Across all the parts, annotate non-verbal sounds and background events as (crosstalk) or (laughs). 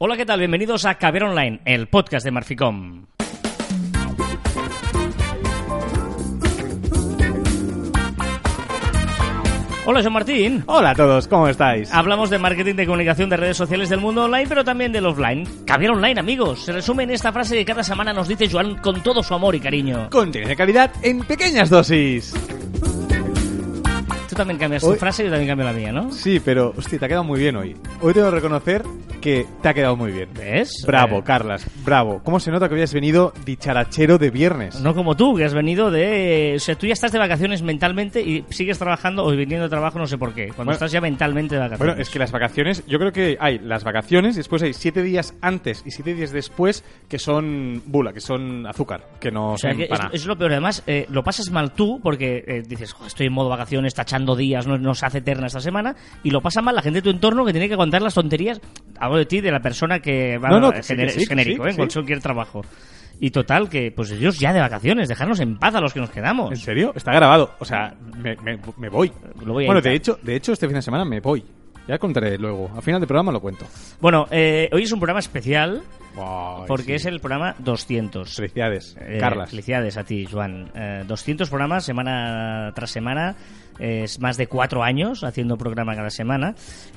Hola, ¿qué tal? Bienvenidos a Caber Online, el podcast de Marficom. Hola, Joan Martín. Hola a todos, ¿cómo estáis? Hablamos de marketing de comunicación de redes sociales del mundo online, pero también del offline. Caber Online, amigos. Se resume en esta frase que cada semana nos dice Joan con todo su amor y cariño. Contenido de calidad en pequeñas dosis. También cambias tu frase y yo también cambio la mía, ¿no? Sí, pero, hostia, te ha quedado muy bien hoy. Hoy tengo que reconocer que te ha quedado muy bien. ¿Ves? Bravo, Eh, Carlas, bravo. ¿Cómo se nota que habías venido dicharachero de viernes? No como tú, que has venido de... O sea, tú ya estás de vacaciones mentalmente y sigues trabajando o viniendo de trabajo no sé por qué. Cuando Bueno, estás ya mentalmente de vacaciones. Bueno, es que las vacaciones, yo creo que hay las vacaciones y después hay siete días antes y siete días después que son bula, que son azúcar, que no O sea, son que es, para nada. es lo peor. Además, eh, lo pasas mal tú porque eh, dices, "Jo, estoy en modo vacaciones, tachando días, no, no se hace eterna esta semana. Y lo pasa mal la gente de tu entorno que tiene que aguantar las tonterías. Hablo de ti, de la persona que va No, no, a que sí, gener- que sí, es genérico, sí, ¿eh? en sí. cualquier trabajo. Y total, que pues ellos ya de vacaciones, dejarnos en paz a los que nos quedamos. ¿En serio? Está grabado. O sea, me, me- me voy. Lo voy a bueno, de hecho, de hecho, este fin de semana me voy. Ya contaré luego. Al final del programa lo cuento. Bueno, eh, hoy es un programa especial porque sí. es el programa 200. Felicidades, Eh, Carlas. Felicidades a ti, Joan. Eh, 200 programas semana tras semana. Es más de cuatro años haciendo programa cada semana.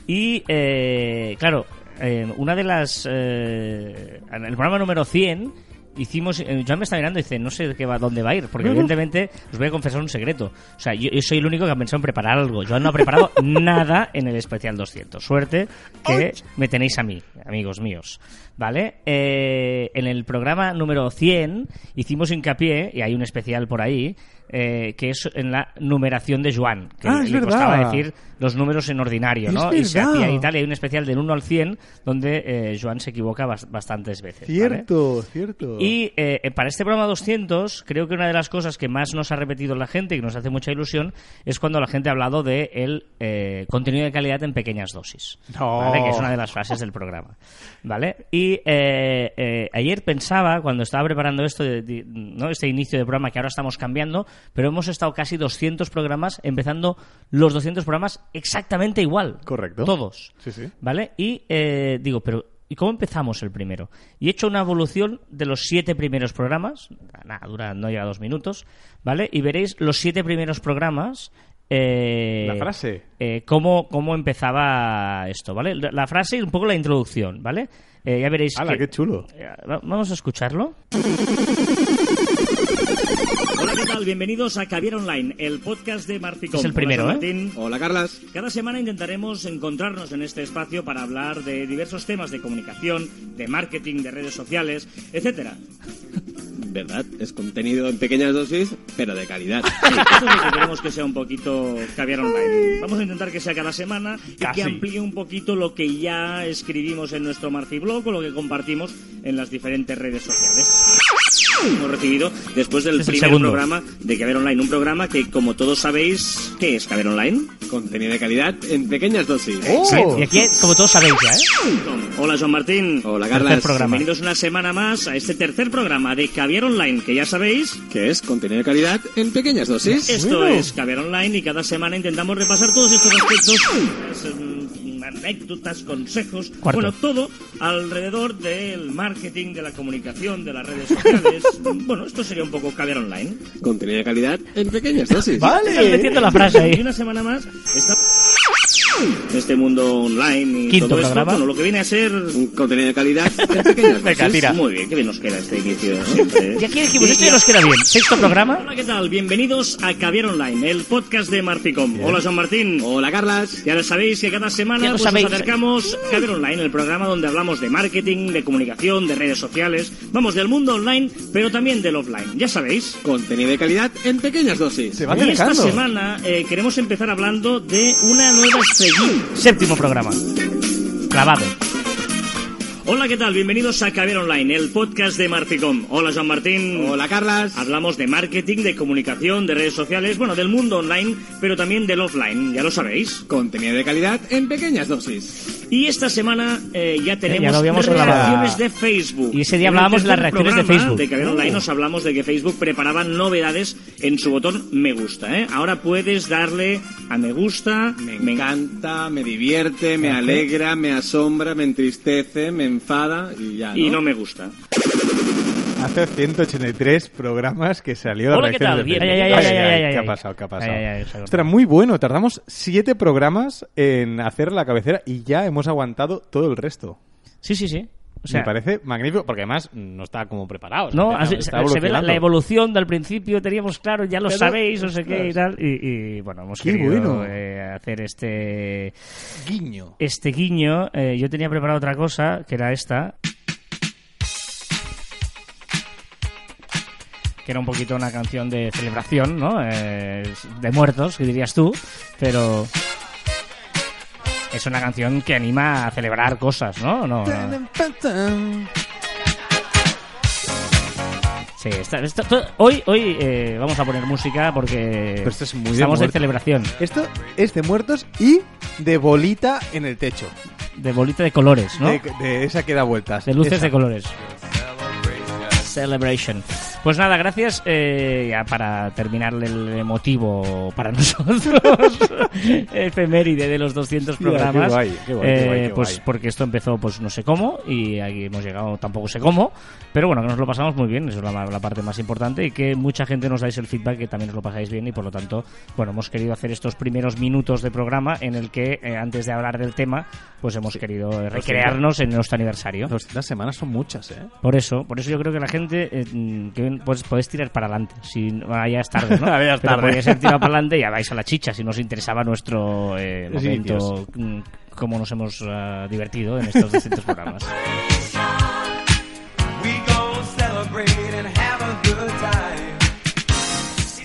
Y, eh, claro, eh, una de las... eh, en el programa número 100 hicimos... eh, Joan me está mirando y dice, no sé de qué va, dónde va a ir. Porque evidentemente os voy a confesar un secreto. O sea, yo, yo soy el único que ha pensado en preparar algo. Joan no ha preparado (laughs) nada en el especial 200. Suerte que me tenéis a mí, amigos míos. ¿Vale? Eh, en el programa número 100 hicimos hincapié, y hay un especial por ahí, eh, que es en la numeración de Joan. Que Ah, le costaba verdad. decir los números en ordinario, Es ¿no? Y se hacía y tal, y hay un especial del 1 al 100 donde eh, Joan se equivoca bas- bastantes veces. ¿vale? Cierto, cierto. Y eh, para este programa 200, creo que una de las cosas que más nos ha repetido la gente y que nos hace mucha ilusión es cuando la gente ha hablado de el eh, contenido de calidad en pequeñas dosis. No. ¿vale? Que es una de las frases del programa. ¿Vale? Y eh, eh, ayer pensaba, cuando estaba preparando esto, de- de- ¿no? este inicio de programa que ahora estamos cambiando, pero hemos estado casi 200 programas, empezando los 200 programas exactamente igual. Correcto. Todos. Sí, sí. ¿Vale? Y eh, digo, pero ¿y cómo empezamos el primero? Y he hecho una evolución de los siete primeros programas. Nada, dura, no llega a dos minutos. ¿Vale? Y veréis los siete primeros programas. eh, La frase. eh, cómo, cómo empezaba esto, ¿vale? La, la frase y un poco la introducción, ¿vale? Eh, ya veréis. ¡Hala, que- qué chulo! Eh, va- Vamos a escucharlo. Bienvenidos a Caviar Online, el podcast de Marficom. Es el primero, Hola, ¿eh? Hola, Carlas. Cada semana intentaremos encontrarnos en este espacio para hablar de diversos temas de comunicación, de marketing, de redes sociales, etcétera. ¿Verdad? Es contenido en pequeñas dosis, pero de calidad. Sí, eso es lo que queremos que sea un poquito caviar online. Vamos a intentar que sea cada semana y Casi. que amplíe un poquito lo que ya escribimos en nuestro Marciblog o lo que compartimos en las diferentes redes sociales. Hemos recibido después del Este primer segundo. programa de Caber Online, un programa que, como todos sabéis, ¿qué es Caber Online? contenido de calidad en pequeñas dosis. ¡Oh! Y aquí, como todos sabéis ya, ¿eh? Hola, Joan Martín. Hola, programa. Bienvenidos una semana más a este tercer programa de Caviar Online, que ya sabéis, Que es contenido de calidad en pequeñas dosis. esto Bueno. es Caviar Online y cada semana intentamos repasar todos estos aspectos, anécdotas, consejos, Cuarto. bueno, todo alrededor del marketing, de la comunicación, de las redes sociales. (laughs) bueno, esto sería un poco Caviar Online. Contenido de calidad en pequeñas dosis. Estás metiendo la (laughs) frase ahí. Y una semana más está en este mundo online y Quinto todo esto, programa. bueno, lo que viene a ser Un contenido de calidad en (laughs) pequeñas Venga, dosis. tira. Muy bien, qué bien nos queda este inicio siempre. Y aquí dijimos, esto ya nos queda bien. Sexto programa. Hola, ¿qué tal? Bienvenidos a Caviar Online, el podcast de Marficom. Hola, San Martín. Hola, Carlas. Ya lo sabéis que cada semana Ya lo pues, sabéis. nos acercamos a Caviar Online, el programa donde hablamos de marketing, de comunicación, de redes sociales. Vamos del mundo online, pero también del offline. Ya sabéis. Contenido de calidad en pequeñas dosis. Se va Y esta acercando. semana eh, queremos empezar hablando de una nueva Séptimo programa. Clavado. Hola, ¿qué tal? Bienvenidos a Caviar Online, el podcast de Marficom. Hola, Joan Martín. Hola, Carlas. Hablamos de marketing, de comunicación, de redes sociales, bueno, del mundo online, pero también del offline, ya lo sabéis. Contenido de calidad en pequeñas dosis. Y esta semana eh, ya tenemos ya lo habíamos reacciones de Facebook. Y ese día hablábamos de las reacciones de Facebook. De Caber Online Oh. nos hablamos de que Facebook preparaba novedades en su botón me gusta. ¿eh? Ahora puedes darle a me gusta, Me encanta, me divierte, me alegra, me asombra, me entristece, me enfada y ya. ¿no? Y no me gusta. Hace 183 programas que salió la Hola, ¿qué tal? de Bien. Ay, ay, ay, ay, ay, ¿Qué ha pasado? ¿Qué ha pasado? Ay, ay, ay, se ha Ostras, muy bueno. Tardamos 7 programas en hacer la cabecera y ya hemos aguantado todo el resto. Sí, sí, sí. O sea, Me parece magnífico porque además no está como preparado. No, Está- así- está se ve la, evolución del principio, teníamos claro, ya lo sabéis, no sé qué y tal. Y, y, bueno, hemos Qué querido bueno. eh, hacer este Guiño. este guiño. Eh, yo tenía preparado otra cosa, que era esta. Que era un poquito una canción de celebración, ¿no? Eh, de muertos, que dirías tú. Pero. Es una canción que anima a celebrar cosas, ¿no? No, no. Sí, está- está- hoy, hoy eh, vamos a poner música porque Pero esto es muy de estamos de muertos. celebración, Esto es de muertos y de bolita en el techo. de bolita de colores, ¿no? De, de esa que da vueltas. De luces Esa. de colores. Celebration. Pues nada, gracias. eh, ya para terminar el motivo para (laughs) nosotros, efeméride de los 200 Hostia, programas. qué guay, qué guay, qué eh, pues porque esto empezó, pues no sé cómo, y aquí hemos llegado tampoco sé cómo, pero bueno, que nos lo pasamos muy bien, eso es la, la parte más importante, y que mucha gente nos dais el feedback que también os lo pasáis bien, y por lo tanto, bueno, hemos querido hacer estos primeros minutos de programa en el que, eh, antes de hablar del tema, pues hemos querido eh, recrearnos en nuestro aniversario. 200 semanas son muchas, ¿eh? Por eso, por eso yo creo que la gente eh, que pues podéis tirar para adelante. Si bueno, ya es tarde, ¿no? (laughs) Ya es tarde. podéis tirado para adelante y ya vais a la chicha si nos interesaba nuestro eh, Sí, momento, mm, cómo nos hemos ah, divertido en estos distintos programas. (laughs)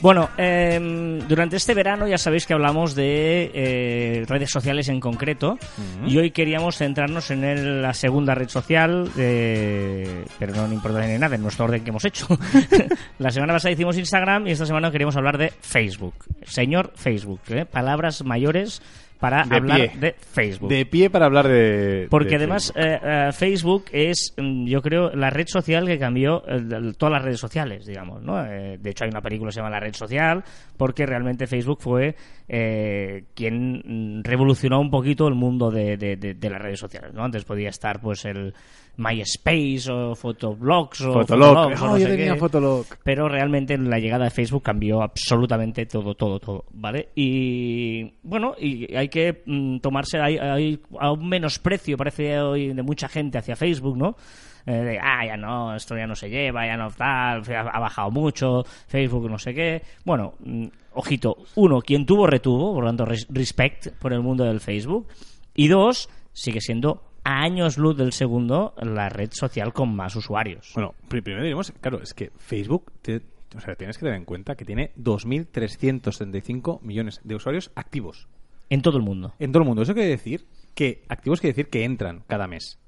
Bueno, eh, durante este verano ya sabéis que hablamos de eh, redes sociales en concreto y hoy queríamos centrarnos en el- la segunda red social, eh, pero no importa ni nada, en nuestro orden que hemos hecho. (laughs) la semana pasada hicimos Instagram y esta semana queríamos hablar de Facebook. Señor Facebook, ¿eh? palabras mayores para De hablar pie. de Facebook. De pie para hablar de. Porque de además Facebook. eh, eh, Facebook es, mm, yo creo, la red social que cambió eh, todas las redes sociales, digamos. ¿no? Eh, de hecho, hay una película que se llama La Red Social, porque realmente Facebook fue eh, quien revolucionó un poquito el mundo de, de- de- de las redes sociales. ¿no? Antes podía estar pues el MySpace o Photoblogs o Fotolog. Fotologs o no yo sé tenía qué Fotolog. pero realmente la llegada de Facebook cambió absolutamente todo, todo, todo, ¿vale? Y bueno, y hay que mm, tomarse, hay, hay a un menosprecio, parece hoy, de mucha gente hacia Facebook, ¿no? Eh, de, ah, ya no, esto ya no se lleva, ya no tal, ha, bajado mucho, Facebook no sé qué. Bueno, mm, ojito, uno, quien tuvo retuvo, por lo tanto, res- respect por el mundo del Facebook. Y dos, sigue siendo a años luz del segundo la red social con más usuarios. Bueno, pri- primero diremos, claro, es que Facebook, te- o sea, tienes que tener en cuenta que tiene 2.375 millones de usuarios activos En todo el mundo. en todo el mundo. Eso quiere decir que activos quiere decir que entran cada mes.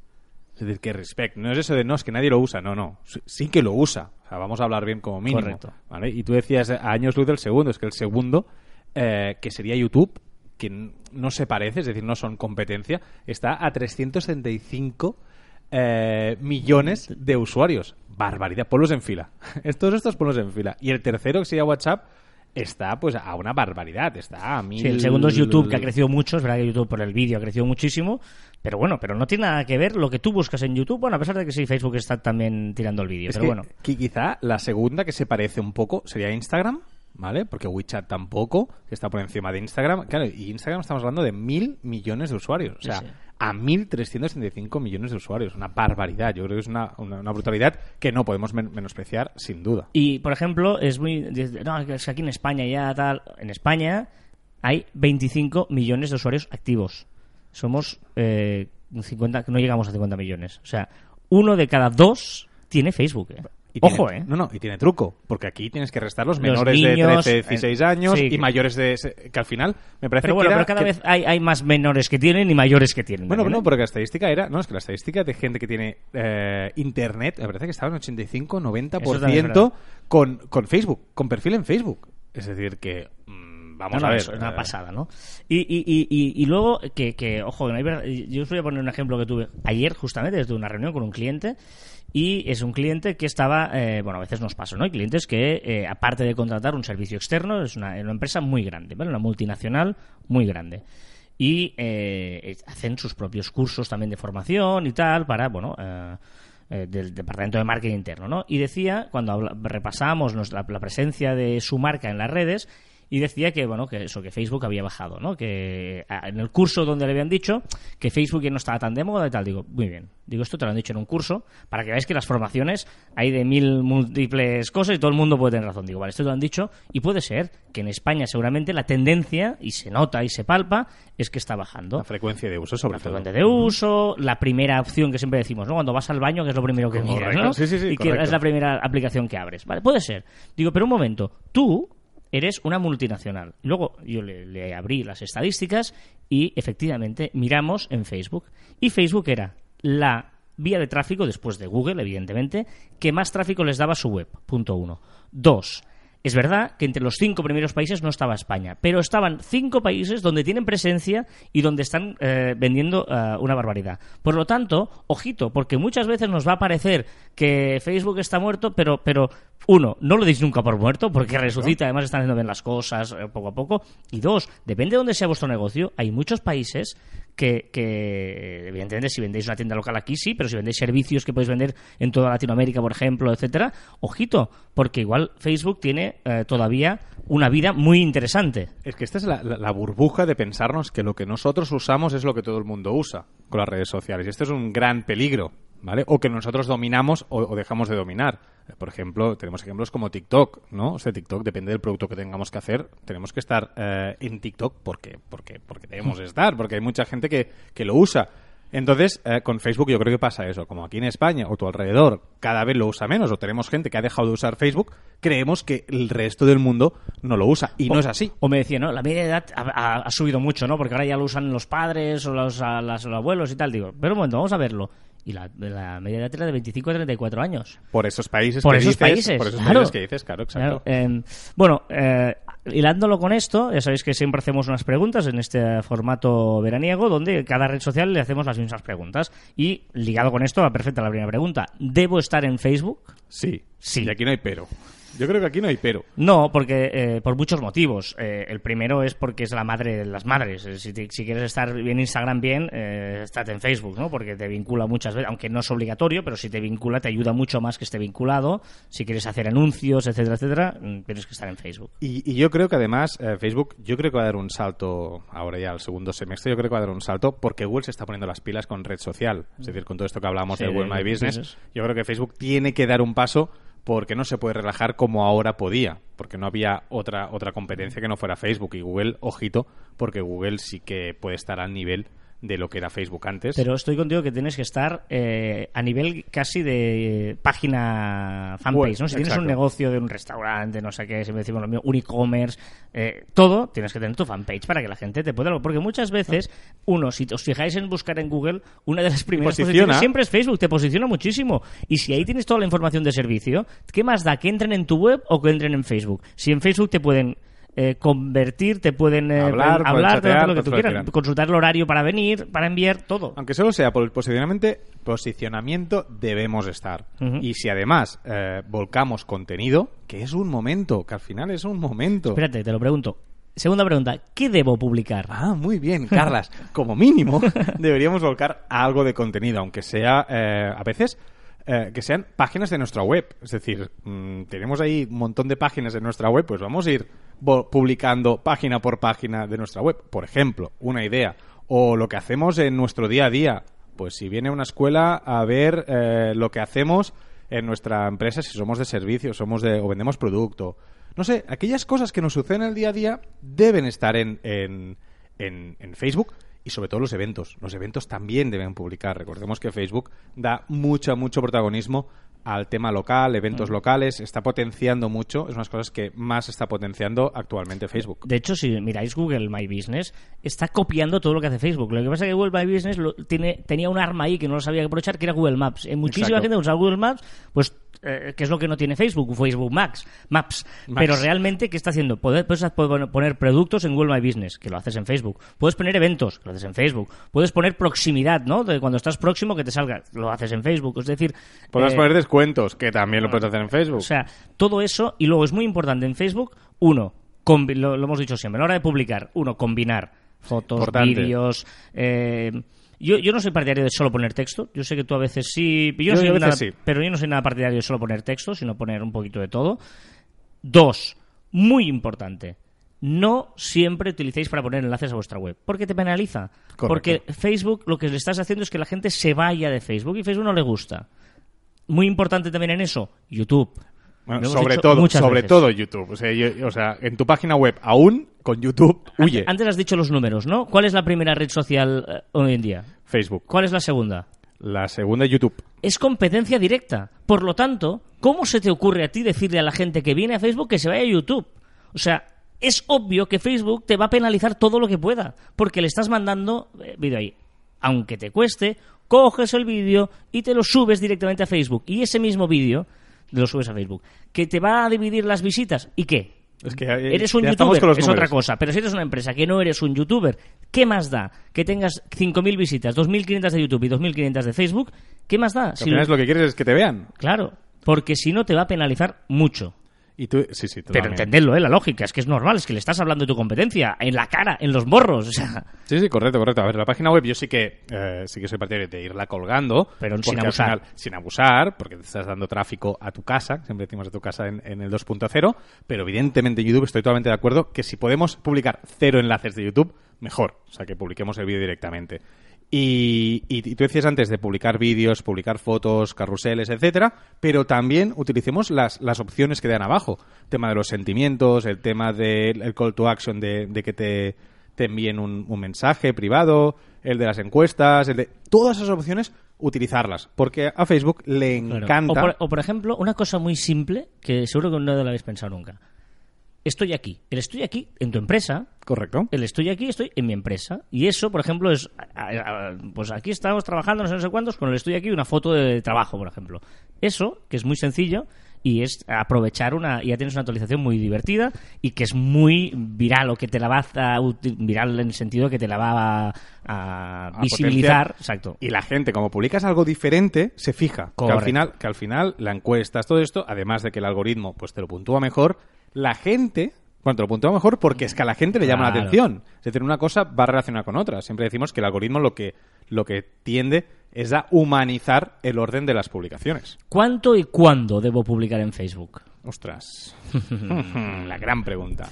Es decir, que respect. No es eso de no, es que nadie lo usa. No, no. Sí- que lo usa. O sea, vamos a hablar bien como mínimo. Correcto. ¿vale? Y tú decías a años luz del segundo. Es que el segundo, eh, que sería YouTube, que no se parece, es decir, no son competencia, está a 375 eh, millones de usuarios. Barbaridad. Ponlos en fila. (laughs) Todos estos ponlos en fila. Y el tercero, que sería WhatsApp, está pues a una barbaridad. Está a mil... Sí, el segundo es YouTube, que ha crecido mucho. Es verdad que YouTube por el vídeo ha crecido muchísimo. Pero bueno, pero no tiene nada que ver lo que tú buscas en YouTube. Bueno, a pesar de que sí, Facebook está también tirando el vídeo. Es Pero que, bueno, qui- quizá la segunda que se parece un poco sería Instagram, ¿vale? Porque WeChat tampoco, que está por encima de Instagram. Claro, y Instagram estamos hablando de mil millones de usuarios. O sea, Sí, sí. a 1.365 millones de usuarios. Una barbaridad. Yo creo que es una, una, una brutalidad que no podemos men- menospreciar, sin duda. Y, por ejemplo, es muy... No, es que aquí en España ya tal... En España hay 25 millones de usuarios activos. Somos eh, 50... No llegamos a 50 millones. O sea, uno de cada dos tiene Facebook. ¿eh? Y Ojo, tiene- ¿eh? No, no, y tiene truco, porque aquí tienes que restar los Los menores niños, de 13, 16 eh, años sí, y mayores de... que al final me parece Pero bueno, que era pero cada que- vez hay, hay más menores que tienen y mayores que tienen. Bueno, no, ¿eh? porque la estadística era, no, es que la estadística de gente que tiene eh, internet, me parece que estaba en 85, Eso también es 90% con, con Facebook, con perfil en Facebook. Es decir, que mm, vamos No, a ver. Es una eh, pasada, ¿no? Y, y, y, y, y luego, que, que ojo, que no hay verdad- yo os voy a poner un ejemplo que tuve ayer, justamente, desde una reunión con un cliente. Y es un cliente que estaba, eh, bueno, a veces nos pasa, ¿no? Hay clientes que, eh, aparte de contratar un servicio externo, es una, una empresa muy grande, ¿vale? Una multinacional muy grande. y eh, hacen sus propios cursos también de formación y tal para, bueno, eh, eh, del departamento de marketing interno, ¿no? Y decía, cuando repasamos la, la presencia de su marca en las redes, y decía que, bueno, que eso, que Facebook había bajado, ¿no? Que en el curso donde le habían dicho que Facebook ya no estaba tan de moda y tal, digo, muy bien. Digo, esto te lo han dicho en un curso, para que veáis que las formaciones hay de mil múltiples cosas y todo el mundo puede tener razón. Digo, vale, esto te lo han dicho y puede ser que en España seguramente la tendencia, y se nota y se palpa, es que está bajando La frecuencia de uso, sobre la todo. frecuencia de uso, la primera opción que siempre decimos, ¿no? Cuando vas al baño, que es lo primero que miras. ¿no? Sí, sí, sí, y que es la primera aplicación que abres. Vale, puede ser. Digo, pero un momento, tú eres una multinacional. Luego yo le, abrí las estadísticas y efectivamente miramos en Facebook. Y Facebook era la vía de tráfico, después de Google, evidentemente, que más tráfico les daba su web. Punto uno. Dos. Es verdad que entre los cinco primeros países no estaba España, pero estaban cinco países donde tienen presencia y donde están eh, vendiendo eh, una barbaridad. Por lo tanto, ojito, porque muchas veces nos va a parecer que Facebook está muerto, pero, pero uno, no lo deis nunca por muerto, porque resucita, además están haciendo bien las cosas eh, poco a poco. Y dos, depende de dónde sea vuestro negocio, hay muchos países que, que, evidentemente, si vendéis una tienda local aquí, sí, pero si vendéis servicios que podéis vender en toda Latinoamérica, por ejemplo, etcétera, ojito, porque igual Facebook tiene eh, todavía una vida muy interesante. Es que esta es la, la- la burbuja de pensarnos que lo que nosotros usamos es lo que todo el mundo usa con las redes sociales. Y esto es un gran peligro, ¿vale? O que nosotros dominamos o, o dejamos de dominar. Por ejemplo, tenemos ejemplos como TikTok, ¿no? O sea, TikTok depende del producto que tengamos que hacer. Tenemos que estar eh, en TikTok porque, porque, porque debemos (laughs) estar, porque hay mucha gente que, que lo usa. Entonces, eh, con Facebook yo creo que pasa eso. Como aquí en España o tu alrededor cada vez lo usa menos o tenemos gente que ha dejado de usar Facebook, creemos que el resto del mundo no lo usa. Y no es así. O me decía, ¿no? La media de edad ha, ha- ha subido mucho, ¿no? Porque ahora ya lo usan los padres o los, a- las- los abuelos y tal. Digo, pero un momento, vamos a verlo. Y la, la media de edad era de 25 a 34 años. Por esos países Por que esos dices, países, por esos claro. países que dices, claro, exacto. Claro, eh, bueno, eh, hilándolo con esto, ya sabéis que siempre hacemos unas preguntas en este formato veraniego, donde cada red social le hacemos las mismas preguntas. Y ligado con esto, va perfecta la primera pregunta. ¿Debo estar en Facebook? Sí, Sí. Y aquí no hay pero. Yo creo que aquí no hay pero. No, porque eh, por muchos motivos. Eh, el primero es porque es la madre de las madres. Eh, Si, te- si quieres estar en Instagram bien, eh, estate en Facebook, ¿no? Porque te vincula muchas veces, aunque no es obligatorio, pero si te vincula te ayuda mucho más que esté vinculado. Si quieres hacer anuncios, etcétera, etcétera, mm, tienes que estar en Facebook. Y, y yo creo que además eh, Facebook, yo creo que va a dar un salto ahora ya al segundo semestre, yo creo que va a dar un salto porque Google se está poniendo las pilas con red social. Es decir, con todo esto que hablamos Sí, de Google My Business, business. yo creo que Facebook tiene que dar un paso porque no se puede relajar como ahora podía, porque no había otra otra competencia que no fuera Facebook y Google, ojito, porque Google sí que puede estar al nivel de lo que era Facebook antes. Pero estoy contigo que tienes que estar eh, a nivel casi de página fanpage, Bueno, ¿no? Si tienes un negocio de un restaurante, no sé qué, siempre decimos lo mismo, un e-commerce, eh, todo, tienes que tener tu fanpage para que la gente te pueda... Porque muchas veces, uno, si os fijáis en buscar en Google, una de las primeras Posiciona. posiciones siempre es Facebook, te posiciona muchísimo. Y si ahí tienes toda la información de servicio, ¿qué más da que entren en tu web o que entren en Facebook? Si en Facebook te pueden... eh, convertir, te pueden eh, Hablar, hablar, chatear, lo que tú quieras, consultar el horario para venir, para enviar, todo. Aunque solo sea por el posicionamiento, posicionamiento debemos estar. Y si además eh, volcamos contenido, que es un momento, que al final es un momento. Espérate, te lo pregunto. Segunda pregunta, ¿qué debo publicar? Ah, muy bien, Carlas. Como mínimo, (laughs) deberíamos volcar algo de contenido, aunque sea eh, a veces eh, que sean páginas de nuestra web. Es decir, mm, tenemos ahí un montón de páginas de nuestra web, pues vamos a ir publicando página por página de nuestra web. Por ejemplo, una idea. O lo que hacemos en nuestro día a día. Pues si viene una escuela a ver eh, lo que hacemos en nuestra empresa, si somos de servicio, somos de, o vendemos producto. No sé, aquellas cosas que nos suceden en el día a día deben estar en, en, en, en Facebook y sobre todo los eventos. Los eventos también deben publicar. Recordemos que Facebook da mucho, mucho protagonismo al tema local, eventos locales, está potenciando mucho, es una de las cosas que más está potenciando actualmente Facebook. De hecho, si miráis Google My Business, está copiando todo lo que hace Facebook. Lo que pasa es que Google My Business lo- tiene, tenía un arma ahí que no lo sabía aprovechar, que era Google Maps. Muchísima Exacto. gente usa Google Maps, pues, eh, que es lo que no tiene Facebook, Facebook Maps. Maps. Pero realmente, ¿qué está haciendo? Poder- Puedes poner- productos en Google My Business, que lo haces en Facebook. Puedes poner eventos, que lo haces en Facebook. Puedes poner proximidad, ¿no? De cuando estás próximo que te salga, lo haces en Facebook. Es decir, Podemos eh, poner descuentos, que también lo puedes hacer en Facebook. o sea, todo eso, y luego es muy importante en Facebook, uno, lo, lo hemos dicho siempre, a la hora de publicar, uno, combinar Fotos, vídeos. eh, yo, yo no soy partidario de solo poner texto. Yo sé que tú a veces sí. Yo, no Yo- soy yo a veces nada- sí. Pero yo no soy nada partidario de solo poner texto, sino poner un poquito de todo. Dos, muy importante. No siempre utilicéis para poner enlaces a vuestra web, porque te penaliza. Correcto. Porque Facebook lo que le estás haciendo es que la gente se vaya de Facebook y Facebook no le gusta. Muy importante también en eso, YouTube. Bueno, sobre todo, sobre veces. todo YouTube. O sea, yo- o sea, en tu página web, aún con YouTube, huye. Antes has dicho los números, ¿no? ¿Cuál es la primera red social eh, hoy en día? Facebook. ¿Cuál es la segunda? La segunda, YouTube. Es competencia directa. Por lo tanto, ¿cómo se te ocurre a ti decirle a la gente que viene a Facebook que se vaya a YouTube? O sea, es obvio que Facebook te va a penalizar todo lo que pueda, porque le estás mandando eh, vídeo ahí. Aunque te cueste, coges el vídeo y te lo subes directamente a Facebook. Y ese mismo vídeo lo subes a Facebook. ¿Que te va a dividir las visitas? ¿Y qué? Es que Eres un youtuber, es números. otra cosa. Pero si eres una empresa que no eres un youtuber, ¿qué más da? Que tengas 5.000 visitas, 2.500 de YouTube y 2.500 de Facebook, ¿qué más da? Si lo- es lo que quieres es que te vean. Claro, porque si no te va a penalizar mucho. Y tú, sí, sí, Pero entendedlo, ¿eh? La lógica, es que es normal, es que le estás hablando de tu competencia, en la cara, en los morros, o sea... Sí, sí, correcto, correcto. A ver, la página web yo sí que eh, sí que soy partidario de irla colgando. Pero sin abusar. final- sin abusar, porque te estás dando tráfico a tu casa, siempre decimos a tu casa en, en el 2.0, pero evidentemente YouTube estoy totalmente de acuerdo que si podemos publicar cero enlaces de YouTube, mejor. O sea, que publiquemos el vídeo directamente. Y, y- tú decías antes de publicar vídeos, publicar fotos, carruseles, etcétera, pero también utilicemos las, las opciones que dan abajo. El tema de los sentimientos, el tema del el call to action de, de que te, te envíen un, un mensaje privado, el de las encuestas, el de todas esas opciones utilizarlas, porque a Facebook le Claro. encanta. O, por, o, por ejemplo, una cosa muy simple, que seguro que no lo habéis pensado nunca. Estoy aquí. El estoy aquí en tu empresa, Correcto. el estoy aquí, estoy en mi empresa. Y eso, por ejemplo, es. Pues aquí estamos trabajando, no sé, no sé cuántos, con el estoy aquí, una foto de trabajo, por ejemplo. Eso, que es muy sencillo, y es aprovechar una. Ya tienes una actualización muy divertida y que es muy viral, o que te la va a. viral en el sentido que te la va a, a a visibilizar. potenciar. Exacto. Y la gente, como publicas algo diferente, se fija. Que al, final, que al final la encuestas, todo esto, además de que el algoritmo pues te lo puntúa mejor, la gente, te lo puntúa mejor porque es que a la gente le llama la atención. Es decir, una cosa va relacionada con otra. Siempre decimos que el algoritmo lo que, lo que tiende es a humanizar el orden de las publicaciones. ¿Cuánto y cuándo debo publicar en Facebook? Ostras. (laughs) la gran pregunta.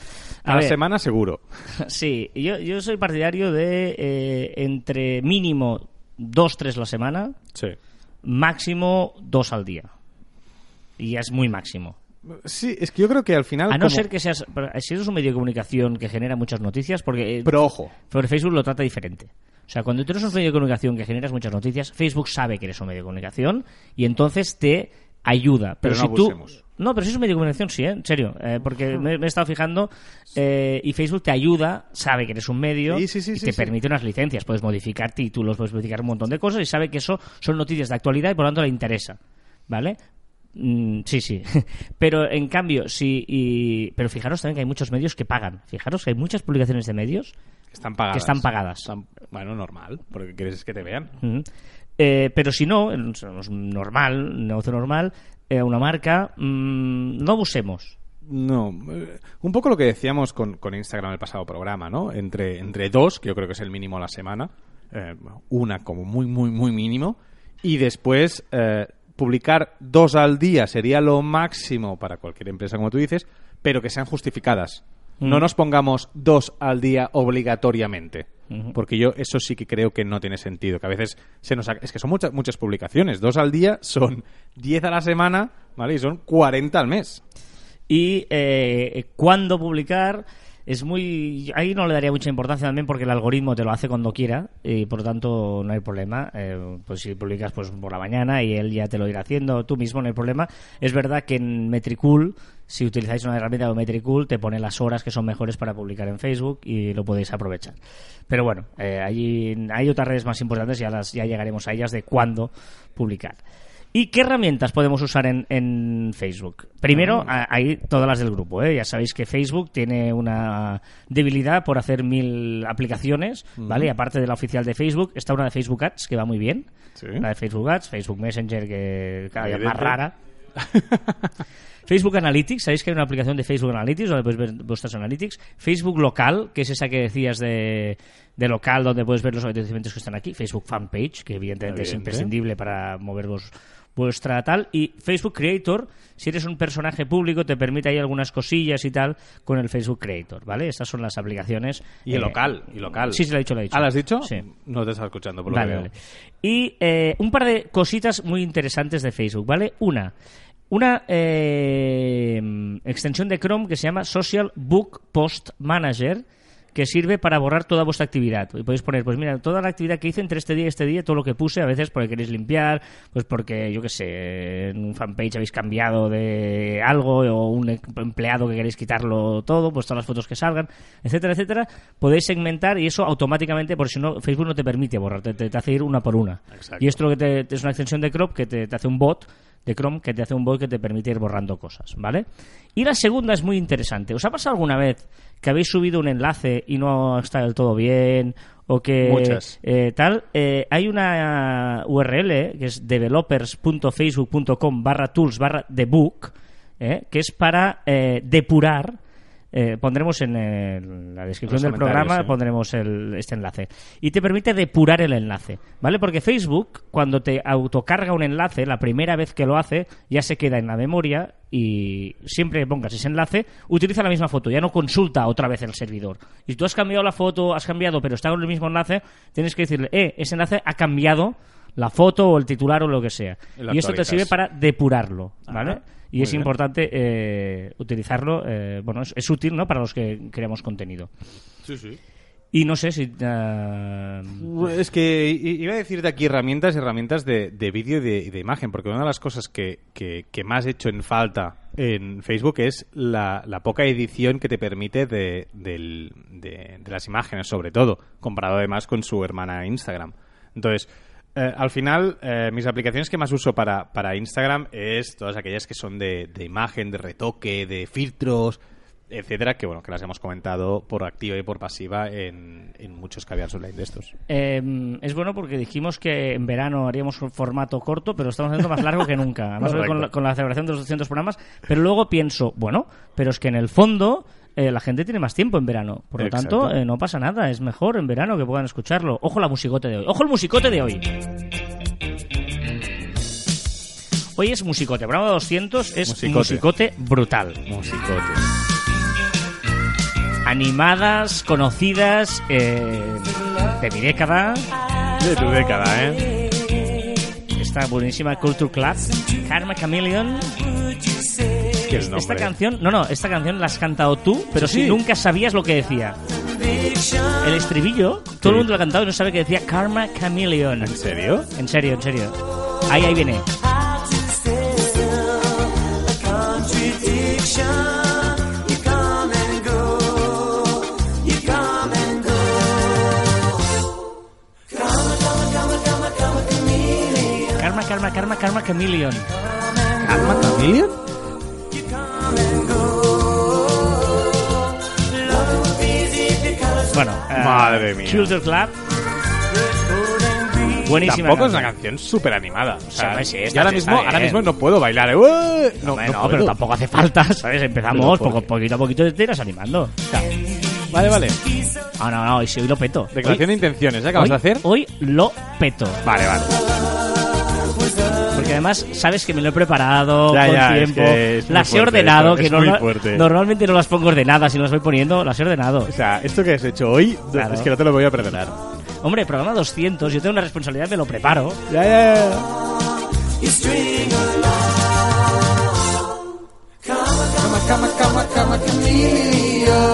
A A la ver. semana seguro. (laughs) Sí, yo, yo soy partidario de eh, entre mínimo dos, tres la semana, Sí. máximo dos al día. Y es muy máximo. Sí, es que yo creo que al final... A no como- ser que seas. pero Si eres un medio de comunicación que genera muchas noticias, porque. eh, Pero ojo, pero Facebook lo trata diferente. O sea, cuando tú eres un medio de comunicación que generas muchas noticias, Facebook sabe que eres un medio de comunicación y entonces te ayuda. Pero, Pero no si tú. No, pero si es un medio de comunicación, sí, ¿eh? en serio. eh, porque me, me he estado fijando eh, y Facebook te ayuda, sabe que eres un medio Sí, sí, sí, y sí, te sí. permite unas licencias. Puedes modificar títulos, puedes modificar un montón de cosas y sabe que eso son noticias de actualidad y por lo tanto le interesa. ¿Vale? Mm, sí, sí. (laughs) Pero en cambio, sí. Y... Pero fijaros también que hay muchos medios que pagan. Fijaros que hay muchas publicaciones de medios que están pagadas. que están pagadas. Están- bueno, normal, porque quieres que te vean. Ujú. Eh, pero si no, normal, un negocio normal, eh, una marca, mm, no abusemos. No, eh, un poco lo que decíamos con, con Instagram el pasado programa, ¿no? Entre, entre dos, que yo creo que es el mínimo a la semana, eh, una como muy, muy, muy mínimo, y después publicar dos al día sería lo máximo para cualquier empresa, como tú dices, pero que sean justificadas. No Mm. nos pongamos dos al día obligatoriamente. Porque yo eso sí que creo que no tiene sentido. Que a veces se nos... ha- Es que son muchas, muchas publicaciones. Dos al día son 10 a la semana, ¿vale? Y son 40 al mes. Y eh, cuándo publicar es muy. Ahí no le daría mucha importancia también porque el algoritmo te lo hace cuando quiera y por lo tanto no hay problema. Eh, pues si publicas pues por la mañana y él ya te lo irá haciendo tú mismo, no hay problema. Es verdad que en Metricool, si utilizáis una herramienta de Metricool, te pone las horas que son mejores para publicar en Facebook y lo podéis aprovechar. Pero bueno, eh, allí hay otras redes más importantes y ya, las, ya llegaremos a ellas de cuándo publicar. ¿Y qué herramientas podemos usar en, en Facebook? Primero, hay todas las del grupo. ¿eh? Ya sabéis que Facebook tiene una debilidad por hacer mil aplicaciones, ¿vale? Y aparte de la oficial de Facebook, está una de Facebook Ads que va muy bien. Sí. La de Facebook Ads, Facebook Messenger, que cada día es más rara. (laughs) Facebook Analytics, ¿sabéis que hay una aplicación de Facebook Analytics donde puedes ver vuestras analytics? Facebook Local, que es esa que decías de, de local donde puedes ver los acontecimientos que están aquí. Facebook Fanpage, que evidentemente es imprescindible para mover vos- vuestra tal. Y Facebook Creator, si eres un personaje público, te permite ahí algunas cosillas y tal con el Facebook Creator, ¿vale? Estas son las aplicaciones. Y el eh, local, y local. Sí, sí, lo he dicho, lo he dicho. ¿Ah, lo has dicho? Sí. No te estás escuchando, por lo Vale, que vale. Y eh, un par de cositas muy interesantes de Facebook, ¿vale? Una, una eh, extensión de Chrome que se llama Social Book Post Manager que sirve para borrar toda vuestra actividad. Y podéis poner, pues mira, toda la actividad que hice entre este día y este día, todo lo que puse, a veces porque queréis limpiar, pues porque, yo qué sé, en un fanpage habéis cambiado de algo o un em- empleado que queréis quitarlo todo, pues todas las fotos que salgan, etcétera, etcétera, podéis segmentar y eso automáticamente, por si no, Facebook no te permite borrar, te, te- te hace ir una por una. Exacto. Y esto lo que te, es una extensión de Chrome que te, te hace un bot de Chrome que te hace un bot que te permite ir borrando cosas, ¿vale? Y la segunda es muy interesante. ¿Os ha pasado alguna vez que habéis subido un enlace y no está del todo bien? O que Muchas. eh, tal, eh, hay una URL que es developers.facebook.com barra tools barra debook, eh, que es para depurar. Eh, pondremos en el- la descripción del programa sí. pondremos el- este enlace y te permite depurar el enlace, ¿vale? Porque Facebook cuando te autocarga un enlace, la primera vez que lo hace ya se queda en la memoria y siempre que pongas ese enlace utiliza la misma foto, ya no consulta otra vez el servidor. Y si tú has cambiado la foto, has cambiado, pero está con el mismo enlace, tienes que decirle, eh, ese enlace ha cambiado la foto o el titular o lo que sea. Y Y esto te sirve para depurarlo, ¿vale? Ajá, y muy es bien. importante eh, utilizarlo, eh, bueno, es, es útil, ¿no? Para los que creamos contenido. Sí, sí. Y no sé si... eh, Es que i- iba a decirte aquí herramientas, herramientas de, de vídeo y de, y de imagen, porque una de las cosas que, que, que más he hecho en falta en Facebook es la, la poca edición que te permite de, del- de- de las imágenes, sobre todo, comparado además con su hermana Instagram. Entonces, eh, al final, eh, mis aplicaciones que más uso para, para Instagram es todas aquellas que son de, de imagen, de retoque, de filtros, etcétera, que bueno, que las hemos comentado por activa y por pasiva en, en muchos caviars online de estos. Eh, es bueno porque dijimos que en verano haríamos un formato corto, pero estamos haciendo más largo que nunca. Además, (laughs) con, la, con la celebración de los 200 programas. Pero luego pienso, bueno, pero es que en el fondo eh, la gente tiene más tiempo en verano. Por lo Exacto. tanto, eh, no pasa nada. Es mejor en verano que puedan escucharlo. Ojo la musicote de hoy. Ojo el musicote de hoy. Hoy es musicote. Programa 200 es Musicote. musicote brutal. Musicote. Animadas, conocidas, eh, de mi década. De tu década, ¿eh? Esta buenísima Culture Club, Karma Chameleon. Que el nombre. Esta canción, no, no, esta canción la has cantado tú, pero Sí, si sí. nunca sabías lo que decía. El estribillo, todo el mundo lo ha cantado y no sabe que decía Karma Chameleon. ¿En serio? En serio, en serio. Ahí, ahí viene. Karma, karma, karma, karma Chameleon. ¿Karma Chameleon? Bueno, eh, Madre mía. Culture Club. Buenísima. Tampoco es una canción súper animada. O sea, sí, y ahora, mismo, ahora mismo no puedo bailar. ¿eh? No, Hombre, no no, puedo. pero tampoco hace falta, ¿sabes? Empezamos Pero, ¿por poco, poquito a poquito te irás animando. Vale, vale. Ah, no, no, hoy sí, hoy lo peto. Declaración de intenciones, ¿eh? Acabas hoy, de hacer. Hoy lo peto. Vale, vale. Porque además sabes que me lo he preparado Ya, con ya, es tiempo. que es muy las he fuerte, ordenado, esto que fuerte. normalmente no las pongo ordenadas y no las voy poniendo, las he ordenado. O sea, esto que has hecho hoy Claro. es que no te lo voy a perdonar. Hombre, programa 200, yo tengo una responsabilidad, me lo preparo. Ya, ya, ya.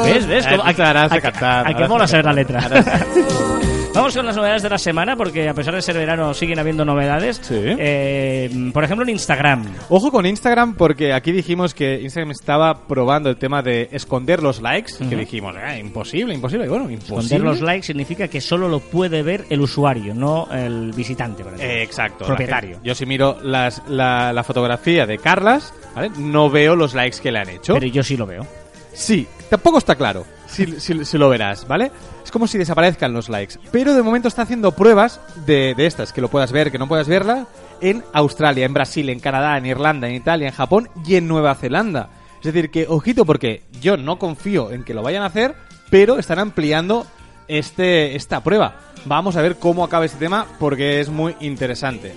¿Ves? ¿Ves? Cómo- a- a- cantar, a- a que harás mola saber la letra. (laughs) Vamos con las novedades de la semana, porque a pesar de ser verano siguen habiendo novedades. Sí. Eh, por ejemplo, en Instagram. Ojo con Instagram porque aquí dijimos que Instagram estaba probando el tema de esconder los likes, que dijimos, "Ah, imposible, imposible. Y bueno, imposible. Esconder los likes significa que solo lo puede ver el usuario, no el visitante. por ejemplo. Eh, exacto. Propietario. Yo si miro las, la, la fotografía de Carlas, ¿vale? No veo los likes que le han hecho. Pero yo sí lo veo. Sí, tampoco está claro. Si, lo verás, ¿vale? Es como si desaparezcan los likes. Pero de momento está haciendo pruebas de, de estas, que lo puedas ver, que no puedas verla, en Australia, en Brasil, en Canadá, en Irlanda, en Italia, en Japón y en Nueva Zelanda. Es decir, que ojito porque yo no confío en que lo vayan a hacer, pero están ampliando este, esta prueba. Vamos a ver cómo acaba este tema porque es muy interesante.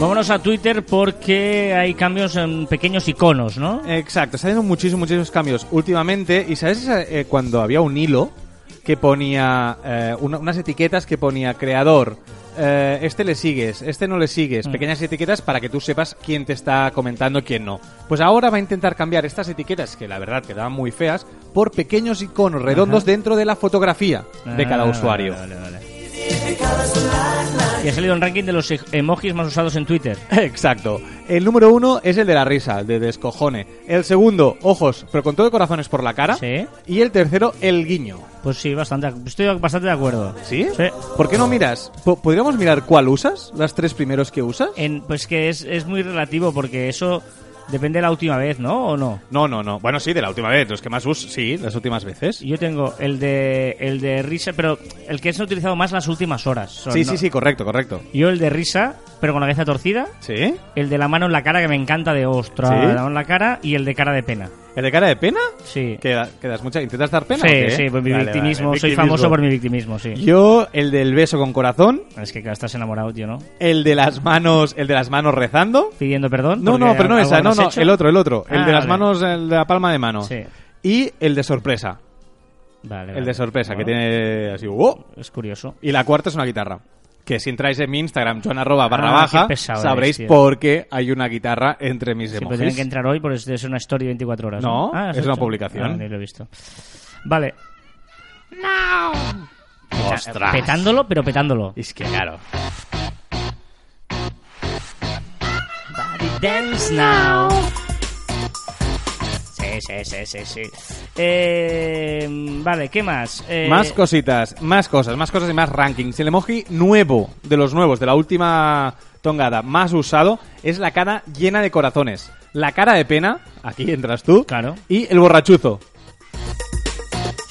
Vámonos a Twitter porque hay cambios en pequeños iconos, ¿no? Exacto, está habiendo muchísimos, muchísimos cambios últimamente. ¿Y sabes eh, cuando había un hilo que ponía eh, una- unas etiquetas que ponía creador? eh, este le sigues, este no le sigues, Mm. pequeñas etiquetas para que tú sepas quién te está comentando, quién no. Pues ahora va a intentar cambiar estas etiquetas, que la verdad quedaban muy feas, por pequeños iconos redondos Ajá. dentro de la fotografía de cada Ah, usuario. vale, vale, vale. Y ha salido un ranking de los e- emojis más usados en Twitter. (laughs) Exacto. El número uno es el de la risa, el de descojone. El segundo, ojos, pero con todo de corazones por la cara. Sí. Y el tercero, el guiño. Pues sí, bastante, estoy bastante de acuerdo. ¿Sí? Sí. ¿Por qué no miras? Po- ¿Podríamos mirar cuál usas? ¿Las tres primeros que usas? En, pues que es, es muy relativo porque eso depende de la última vez, ¿no? ¿O no? No, no, no. Bueno, sí, de la última vez. Los que más us, sí, las últimas veces. Yo tengo el de el de risa, pero el que se ha utilizado más las últimas horas. Son, Sí, ¿no? sí, sí, correcto, correcto. Yo el de risa, pero con la cabeza torcida. ¿Sí? El de la mano en la cara, que me encanta de ostra, ¿Sí? la mano en la cara. Y el de cara de pena. ¿El de cara de pena? Sí. ¿Que, que das mucha... ¿Intentas dar pena Sí, o qué? sí, por mi Vale, victimismo. vale, Soy victimismo. famoso por mi victimismo, sí. Yo, el del beso con corazón. Es que claro, estás enamorado, tío, ¿no? El de las manos, el de las manos rezando. Pidiendo perdón. No, no, pero no esa, no, no, el otro, el otro. El Ah, de las manos, el de la palma de mano. Sí. Y el de sorpresa. Vale, El de sorpresa, que tiene así, ¡wow! Es curioso. Y la cuarta es una guitarra. Que si entráis en mi Instagram, Joan arroba barra Ah, baja, qué pesado sabréis eres, por qué hay una guitarra entre mis Sí, emojis. tienen que entrar hoy porque es una story de 24 horas. No, Ah, ¿has es una hecho? publicación. Ah, ni lo he visto. Vale. ¡Ostras! Petándolo, pero petándolo. Es que claro. Body dance now. Sí, sí, sí, sí, sí. Eh, vale, ¿qué más? Eh, Más cositas, más cosas, más cosas y más rankings. El emoji nuevo, de los nuevos, de la última tongada, más usado, es la cara llena de corazones. La cara de pena, aquí entras tú, Claro. y el borrachuzo.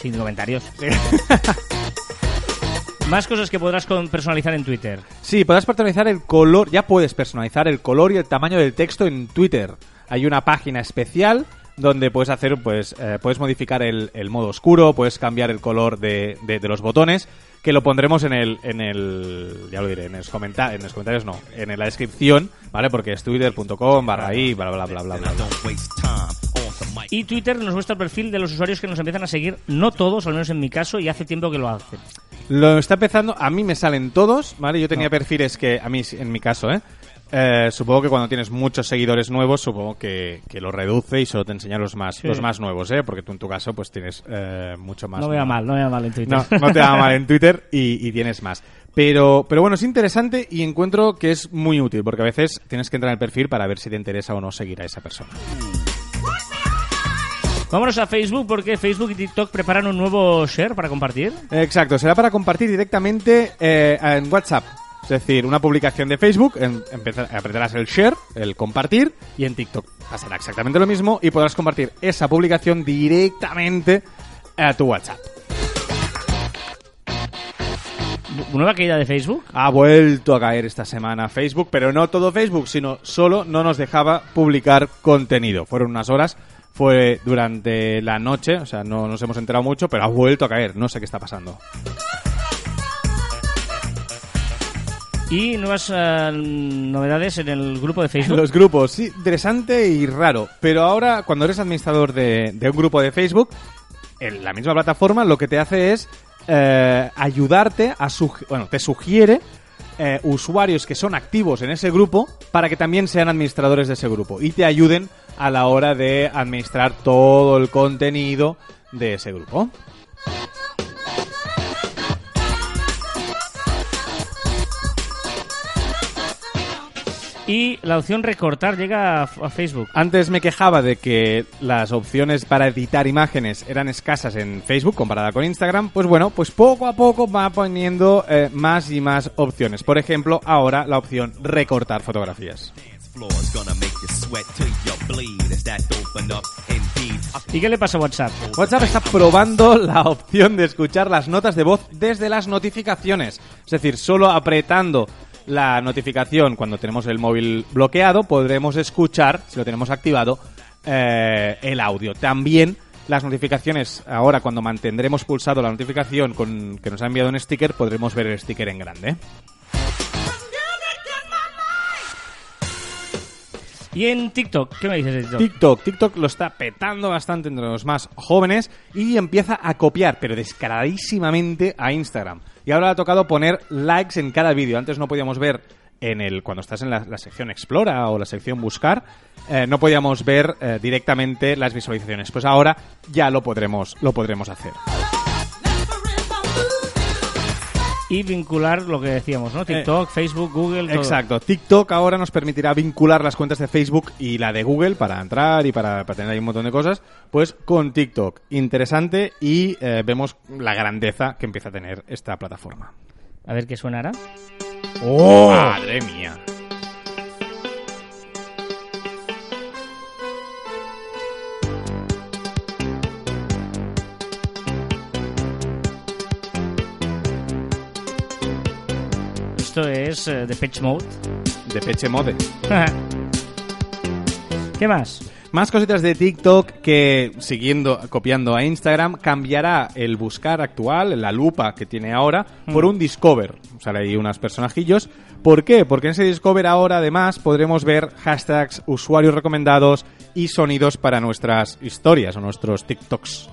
Sin comentarios. (laughs) Más cosas que podrás con- personalizar en Twitter. Sí, podrás personalizar el color, ya puedes personalizar el color y el tamaño del texto en Twitter. Hay una página especial donde puedes hacer, pues, eh, puedes modificar el, el modo oscuro, puedes cambiar el color de, de- de los botones, que lo pondremos en el, en el, ya lo diré, en los, comenta- en los comentarios, no, en la descripción, ¿vale? Porque es twitter.com barra i, bla, bla, bla, bla, bla, bla. Y Twitter nos muestra el perfil de los usuarios que nos empiezan a seguir. No todos, al menos en mi caso, y hace tiempo que lo hacen. Lo está empezando, a mí me salen todos, ¿vale? Yo tenía perfiles que, a mí, en mi caso, ¿eh? Eh, supongo que cuando tienes muchos seguidores nuevos, supongo que, que lo reduce y solo te enseña los más, Sí. los más nuevos, ¿eh? Porque tú en tu caso, pues tienes eh, mucho más. No me va mal, no me va mal en Twitter. No, no te va mal en (laughs) Twitter y, y tienes más. Pero, pero bueno, es interesante y encuentro que es muy útil, porque a veces tienes que entrar en el perfil para ver si te interesa o no seguir a esa persona. Vámonos a Facebook porque Facebook y TikTok preparan un nuevo share para compartir. Exacto, será para compartir directamente eh, en WhatsApp. Es decir, una publicación de Facebook, en, empezar- apretarás el share, el compartir, y en TikTok pasará exactamente lo mismo y podrás compartir esa publicación directamente a tu WhatsApp. ¿Nueva caída de Facebook? Ha vuelto a caer esta semana Facebook, pero no todo Facebook, sino solo no nos dejaba publicar contenido. Fueron unas horas, fue durante la noche, o sea, no nos hemos enterado mucho, pero ha vuelto a caer, no sé qué está pasando. Y nuevas eh, novedades en el grupo de Facebook. Los grupos, sí, interesante y raro. Pero ahora, cuando eres administrador de, un grupo de Facebook, en la misma plataforma lo que te hace es eh, ayudarte a bueno, te sugiere eh, usuarios que son activos en ese grupo para que también sean administradores de ese grupo y te ayuden a la hora de administrar todo el contenido de ese grupo. Y la opción recortar llega a, a Facebook. Antes me quejaba de que las opciones para editar imágenes eran escasas en Facebook comparada con Instagram. Pues bueno, pues poco a poco va poniendo eh, más y más opciones. Por ejemplo, ahora la opción recortar fotografías. floor's gonna make You sweat till you bleed as that open up indeed. I ¿Y qué le pasa a WhatsApp? WhatsApp está probando la opción de escuchar las notas de voz desde las notificaciones. Es decir, solo apretando la notificación cuando tenemos el móvil bloqueado podremos escuchar, si lo tenemos activado, eh, el audio. También las notificaciones, ahora cuando mantendremos pulsado la notificación con, que nos ha enviado un sticker, podremos ver el sticker en grande. ¿Y en TikTok? ¿Qué me dices de TikTok? TikTok. Lo está petando bastante entre los más jóvenes y empieza a copiar, pero descaradísimamente, a Instagram. Y ahora le ha tocado poner likes en cada vídeo. Antes no podíamos ver en el cuando estás en la, la sección Explora o la sección Buscar, eh, no podíamos ver eh, directamente las visualizaciones. Pues ahora ya lo podremos, lo podremos hacer. Y vincular lo que decíamos, ¿no? TikTok, Facebook, Google, todo. Exacto. TikTok ahora nos permitirá vincular las cuentas de Facebook y la de Google para entrar y para, para tener ahí un montón de cosas, pues con TikTok. Interesante y eh, vemos la grandeza que empieza a tener esta plataforma. A ver qué suenará. ¡Oh! ¡Madre mía! Esto es eh, de Patch Mode. De Peche Mode. (laughs) ¿Qué más? Más cositas de TikTok que, siguiendo, copiando a Instagram, cambiará el buscar actual, la lupa que tiene ahora, por un Discover. Sale ahí unos personajillos. ¿Por qué? Porque en ese Discover ahora, además, podremos ver hashtags, usuarios recomendados y sonidos para nuestras historias o nuestros TikToks.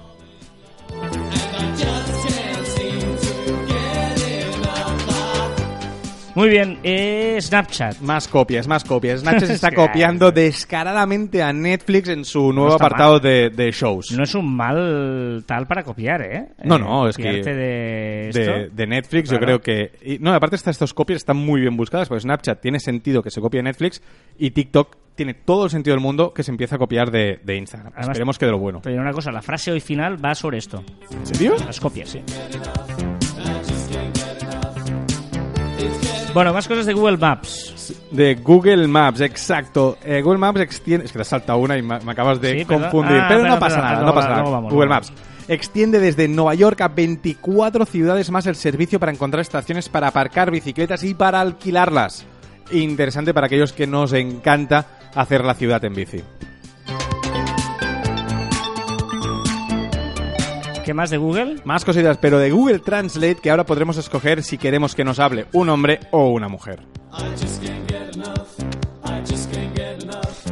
Muy bien, eh, Snapchat. Más copias, más copias. Snapchat se (laughs) está copiando descaradamente a Netflix en su nuevo apartado de, de shows. No es un mal tal para copiar, ¿eh? No, Eh, no, es que de esto. de, de Netflix, Claro. yo creo que... y- no, aparte estas dos copias están muy bien buscadas, porque Snapchat tiene sentido que se copie de Netflix y TikTok tiene todo el sentido del mundo que se empiece a copiar de, de Instagram. Además- Esperemos que de lo bueno. Pero una cosa, la frase hoy final va sobre esto. ¿En serio? Las copias, sí. Bueno, más cosas de Google Maps. De Google Maps, exacto. Eh, Google Maps extiende... Es que te has saltado una y me, me acabas de Sí, confundir. Ah, pero no pasa nada, no pasa nada. Google Maps extiende desde Nueva York a 24 ciudades más el servicio para encontrar estaciones para aparcar bicicletas y para alquilarlas. Interesante para aquellos que nos encanta hacer la ciudad en bici. ¿Qué más de Google? Más cositas, pero de Google Translate que ahora podremos escoger si queremos que nos hable un hombre o una mujer.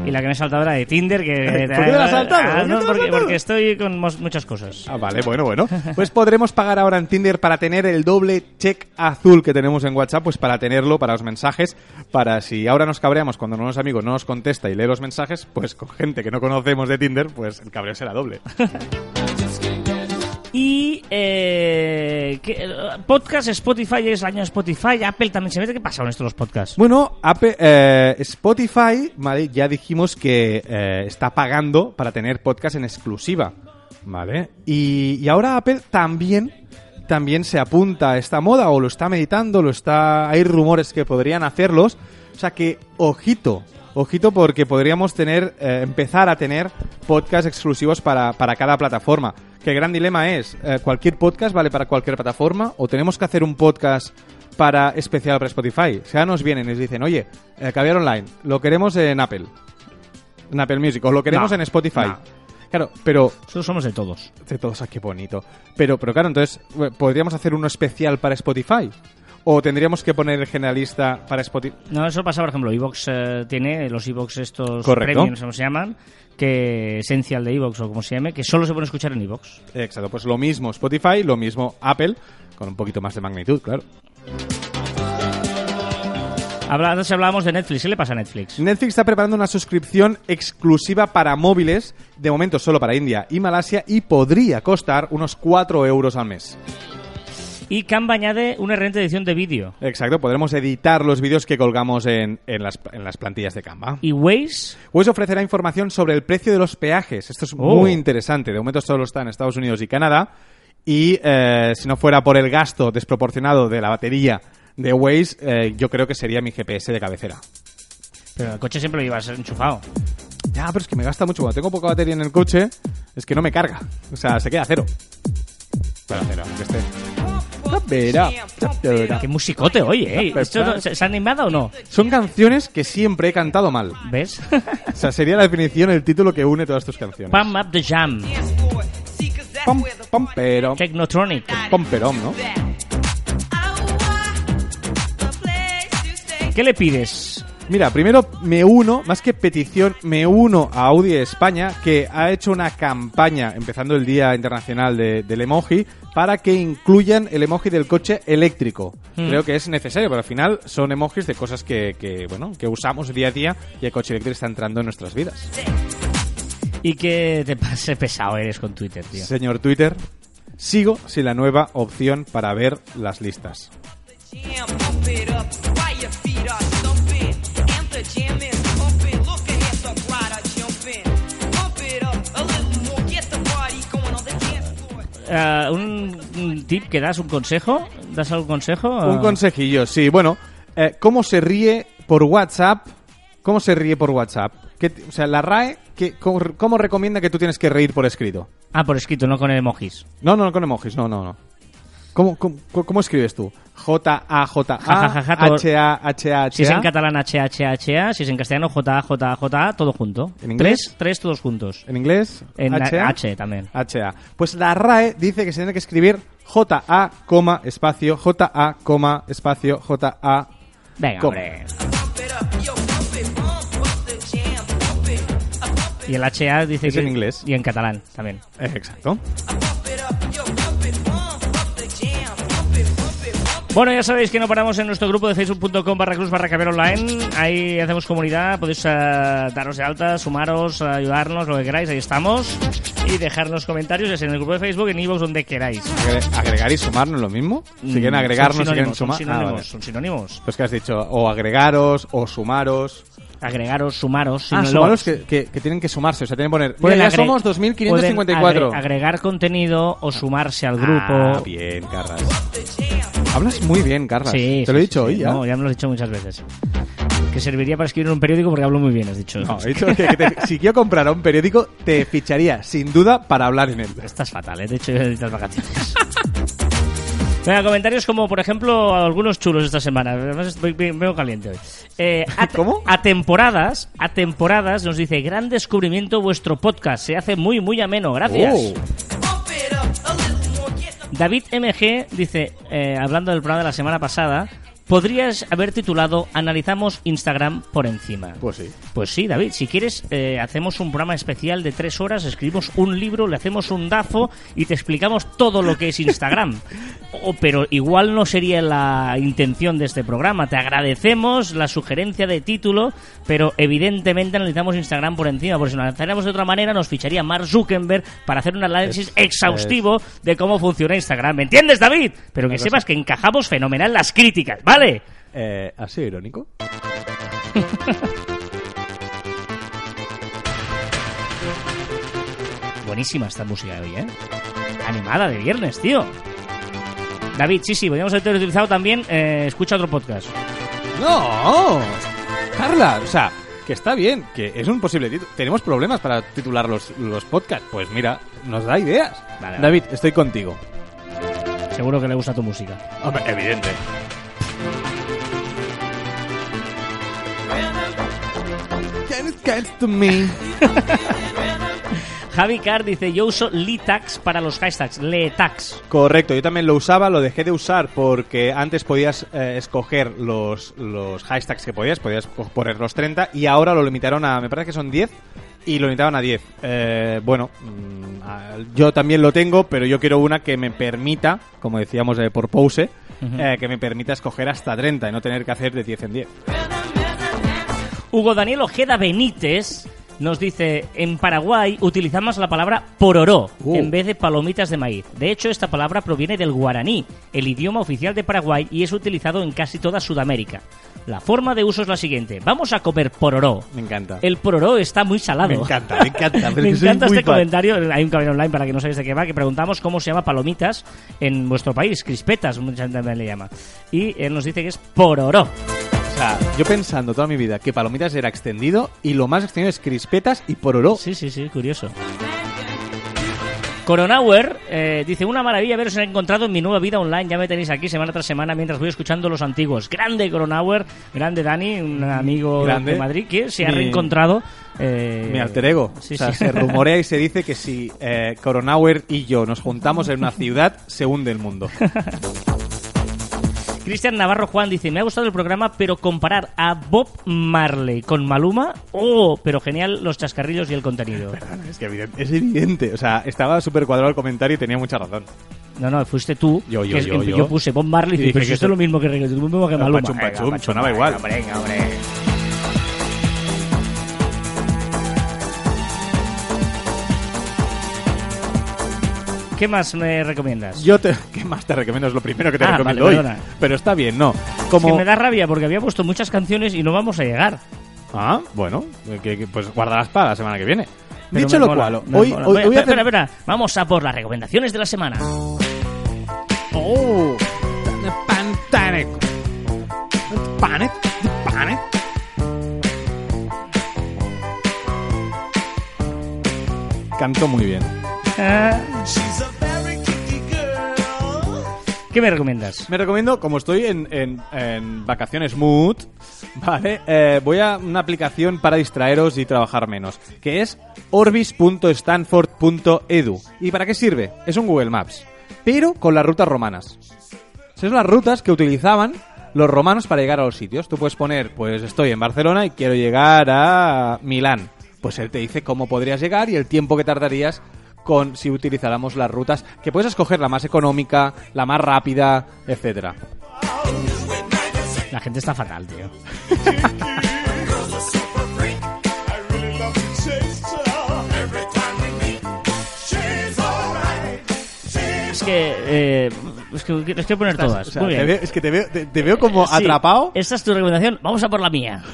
Y la que me he saltado era de Tinder, que... (laughs) ¿Por qué te la has saltado? Ah, ¿Por qué no, porque, porque estoy con muchas cosas. Ah, vale, bueno, bueno. (laughs) Pues podremos pagar ahora en Tinder para tener el doble check azul que tenemos en WhatsApp, pues para tenerlo para los mensajes, para si ahora nos cabreamos cuando unos amigos no nos contesta y lee los mensajes, pues con gente que no conocemos de Tinder, pues el cabreo será doble. (laughs) Eh, ¿qué- eh, podcast, Spotify es el año Spotify, Apple también se mete. ¿Qué pasa con esto los podcasts? Bueno, eh, Spotify. Ya dijimos que está pagando para tener podcast en exclusiva, ¿vale? Y, ahora Apple también, también se apunta a esta moda o lo está meditando, lo está, hay rumores que podrían hacerlos. O sea que, ojito, ojito porque podríamos tener, empezar a tener podcasts exclusivos para, para cada plataforma. Que el gran dilema es, eh, ¿cualquier podcast vale para cualquier plataforma o tenemos que hacer un podcast para especial para Spotify. Si ahora nos vienen y nos dicen, oye, eh, Caviar Online, lo queremos en Apple, en Apple Music, o lo queremos No, en Spotify. no. Claro, pero Nosotros somos de todos. de todos, ah, qué bonito. Pero, pero claro, entonces, eh, ¿podríamos hacer uno especial para Spotify? ¿O tendríamos que poner el generalista para Spotify? No, eso pasa, por ejemplo, Evox eh, tiene los Evox estos Correcto. premiums, como se llaman, que Esencial de Evox o como se llame, que solo se pueden escuchar en Evox. Exacto, pues lo mismo Spotify, lo mismo Apple, con un poquito más de magnitud, claro. Habla, antes hablábamos de Netflix. ¿Qué le pasa a Netflix? Netflix está preparando una suscripción exclusiva para móviles, de momento solo para India y Malasia, y podría costar unos 4 euros al mes. Y Canva añade una herramienta de edición de vídeo. Exacto, podremos editar los vídeos que colgamos en, en las, en las plantillas de Canva. Y Waze, Waze ofrecerá información sobre el precio de los peajes. Esto es Oh. muy interesante. De momento solo está en Estados Unidos y Canadá. Y eh, si no fuera por el gasto desproporcionado de la batería de Waze, eh, yo creo que sería mi GPS de cabecera. Pero el coche siempre lo llevas enchufado. Ya, pero es que me gasta mucho. Cuando tengo poca batería en el coche, es que no me carga. O sea, se queda a cero. Para cero, aunque esté. Qué musicote, oye, ¿eh? ¿Esto no- ¿se, se ha animado o no? Son canciones que siempre he cantado mal. ¿Ves? O sea, sería la definición, el título que une todas tus canciones. Pump up the jam. Pam, pam, pero. Technotronic. Pam, ¿no? ¿Qué le pides? Mira, primero me uno, más que petición, me uno a Audi España, que ha hecho una campaña, empezando el Día Internacional de- del Emoji, para que incluyan el emoji del coche eléctrico. Hmm. Creo que es necesario, pero al final son emojis de cosas que, que, bueno, que usamos día a día y el coche eléctrico está entrando en nuestras vidas. Y que te pase (laughs) pesado eres con Twitter, tío. Señor Twitter, sigo sin la nueva opción para ver las listas. Eh, un, tip que das, un consejo. ¿Das algún consejo? Un consejillo, sí. Bueno, eh, ¿cómo se ríe por WhatsApp? ¿Cómo se ríe por WhatsApp? ¿Qué o sea, la RAE, ¿qué- cómo, cómo recomienda que tú tienes que reír por escrito? Ah, por escrito, no con emojis. No, no, no con emojis, no, no, no. ¿Cómo, cómo, cómo escribes tú? J-A-J-A, H-A-H-A-H-A. Si es en catalán H-H-H-A, si es en castellano J-A-J-A-J-A, todo junto. ¿En inglés? Tres, tres todos juntos. ¿En inglés? En H-A. H también. H-A. Pues la RAE dice que se tiene que escribir J-A, coma, espacio, J-A, coma, espacio, J-A. Venga, hombre. Y el HA dice Es que... en inglés. Y en catalán también. Exacto. Bueno, ya sabéis que no paramos en nuestro grupo de facebook.com barra cruz barra caber online. Ahí hacemos comunidad, podéis eh, daros de alta, sumaros, ayudarnos, lo que queráis, ahí estamos. Y dejarnos comentarios, ya sea en el grupo de Facebook, en iVoox, donde queráis. Agre- ¿Agregar y sumar no es lo mismo? Si quieren Mm, agregarnos, si quieren son sumar. Ah, vale. son sinónimos. Pues que has dicho, o agregaros, o sumaros. Agregaros, sumaros, ah, sumaros que, que- que tienen que sumarse, o sea, tienen que poner. Mira, ya somos 2554. pueden agre- agregar contenido o sumarse al grupo. Ah, bien, Carras. Hablas muy bien, Carras. Sí, Te lo he dicho sí, hoy ya. No, ya me lo has dicho muchas veces. Que serviría para escribir un periódico porque hablo muy bien, has dicho. No, he dicho que, que te- si quiero comprar un periódico, te ficharía, sin duda, para hablar en él. Estás fatal, ¿eh? De hecho, yo necesitas vacaciones. (laughs) Venga, comentarios como, por ejemplo, algunos chulos esta semana. Además, estoy veo caliente hoy. Eh, a, ¿Cómo? A temporadas, a temporadas nos dice, gran descubrimiento vuestro podcast. Se hace muy, muy ameno. Gracias. Oh. David MG dice, eh, hablando del programa de la semana pasada, podrías haber titulado Analizamos Instagram por encima. Pues sí. Pues sí, David, si quieres, eh, hacemos un programa especial de tres horas, escribimos un libro, le hacemos un DAFO y te explicamos todo lo que es Instagram. (laughs) O- pero igual no sería la intención de este programa. Te agradecemos la sugerencia de título, pero evidentemente analizamos Instagram por encima, porque si lo analizáramos de otra manera nos ficharía Mark Zuckerberg para hacer un análisis exhaustivo de cómo funciona Instagram. ¿Me entiendes, David? Pero que sepas que encajamos fenomenal las críticas, ¿vale? Eh, ¿Ha sido irónico? (laughs) Buenísima esta música de hoy, ¿eh? Animada de viernes, tío. David, sí, sí, podríamos haber utilizado también eh, Escucha otro podcast. ¡No! Carla, o sea, que está bien, que es un posible título. Tenemos problemas para titular los, los podcasts. Pues mira, nos da ideas. Vale. David, estoy contigo. Seguro que le gusta tu música. Hombre, evidente. To me. (laughs) Javi Carr dice, yo uso Litax para los hashtags. Letax. Correcto, yo también lo usaba, lo dejé de usar porque antes podías eh, escoger los, los hashtags que podías, podías poner los 30 y ahora lo limitaron a, me parece que son 10 y lo limitaron a 10. Eh, bueno, mm, yo también lo tengo, pero yo quiero una que me permita, como decíamos eh, por pause, eh, que me permita escoger hasta 30 y no tener que hacer de 10 en 10. Hugo Daniel Ojeda Benítez nos dice, en Paraguay utilizamos la palabra pororó Uh. en vez de palomitas de maíz. De hecho, esta palabra proviene del guaraní, el idioma oficial de Paraguay, y es utilizado en casi toda Sudamérica. La forma de uso es la siguiente. Vamos a comer pororó. Me encanta. El pororó está muy salado. Me encanta, me encanta. (laughs) Me encanta este comentario. Hay un cabello online para que no sabéis de qué va, que preguntamos cómo se llama palomitas en vuestro país. Crispetas, mucha gente también le llama. Y él nos dice que es pororó. Sea, yo pensando toda mi vida que Palomitas era extendido y lo más extendido es Crispetas y Pororó. Sí, sí, sí, curioso. Coronauer eh, dice, una maravilla haberos encontrado en mi nueva vida online, ya me tenéis aquí semana tras semana mientras voy escuchando los antiguos. Grande Coronauer, grande Dani, un amigo Grande. de Madrid que se ha Mi- reencontrado. eh, Mi alter ego. Sí, o sea, sí. se (laughs) rumorea y se dice que si eh, Coronauer y yo nos juntamos en una ciudad, se hunde el mundo. (laughs) Cristian Navarro Juan dice, me ha gustado el programa, pero comparar a Bob Marley con Maluma, oh, pero genial los chascarrillos y el contenido. (laughs) es que evidente- es evidente. O sea, estaba súper cuadrado el comentario y tenía mucha razón. No, no, fuiste tú. Yo, yo, que yo, yo. puse Bob Marley y dije, pero si que esto es lo mismo que, mismo que Maluma. pachum, Venga, pachum, pachum, sonaba venga, igual. venga, hombre. ¿Qué más me recomiendas? Yo te, (laughs) ¿Qué más te recomiendo? Es lo primero que te Ah, recomiendo vale, hoy. perdona. Pero está bien, ¿no? Es Como... que me da rabia porque había puesto muchas canciones y no vamos a llegar. Ah, bueno, que- que- pues guardarás para la semana que viene. Pero Dicho lo mola, cual, hoy, hoy, Voy- hoy a espera, hacer- espera, vamos a por las recomendaciones de la semana. Oh, Panic. Panic. Panic. Canto muy bien. ¿Qué me recomiendas? Me recomiendo, como estoy en, en- en vacaciones mood, (laughs) ¿vale? Eh, voy a una aplicación para distraeros y trabajar menos, que es orbis.stanford.edu. ¿Y para qué sirve? Es un Google Maps, pero con las rutas romanas. Son las rutas que utilizaban los romanos para llegar a los sitios. Tú puedes poner, pues estoy en Barcelona y quiero llegar a Milán. Pues él te dice cómo podrías llegar y el tiempo que tardarías con si utilizáramos las rutas, que puedes escoger la más económica, la más rápida, etcétera. La gente está fatal, tío. (laughs) Es que, eh, es que les quiero poner todas. O sea, Muy te bien. veo- es que te veo, te, te veo como Sí, atrapado. Esta es tu recomendación. Vamos a por la mía. (laughs)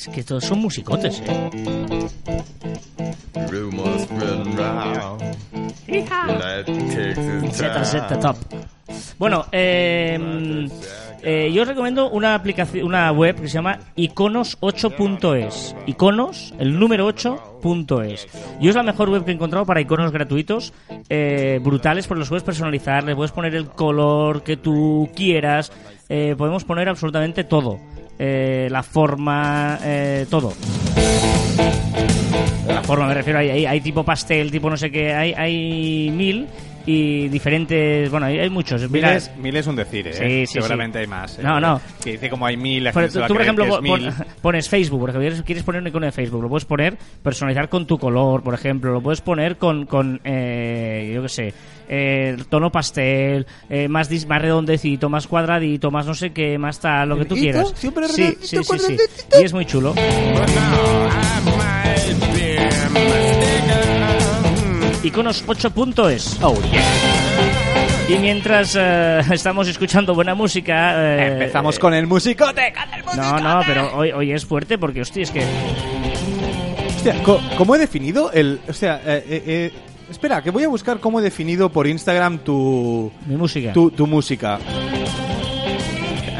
es que todos son musicotes, ¿eh? Rumors spreading round. That Texas Z, Z town. Top. Bueno, eh, eh, yo os recomiendo una aplicación, una web que se llama iconos8.es. Iconos, el número 8.es. Y es la mejor web que he encontrado para iconos gratuitos, eh, brutales, porque los puedes personalizar, le puedes poner el color que tú quieras, eh, podemos poner absolutamente todo. Eh, la forma, eh, todo. La forma, me refiero, hay, hay, hay tipo pastel, tipo no sé qué, hay, hay mil y diferentes, bueno, hay, hay muchos. Mil Mira, es, mil es un decir, ¿eh? Sí, sí, Seguramente sí. hay más. ¿eh? No, no. Que dice como hay mil, la Pero gente tú, por ejemplo, pon- mil. (laughs) pones Facebook, porque quieres, quieres poner un icono de Facebook, lo puedes poner, personalizar con tu color, por ejemplo, lo puedes poner con, con eh, yo qué sé, eh, tono pastel, eh, más, dis- más redondecito, más cuadradito, más no sé qué, más tal, lo que tú quieras. Siempre sí, sí, sí, sí. Y es muy chulo. But now I might be mistaken. Iconos 8.es. Oh, yeah. Y mientras eh, (laughs) estamos escuchando buena música... eh, Empezamos con el musicote. con el No, musicote. no, pero hoy, hoy es fuerte porque, hostia, es que... Hostia, co- ¿cómo he definido el...? O sea, eh, eh, eh, espera, que voy a buscar cómo he definido por Instagram tu... Mi música. Tu, tu música.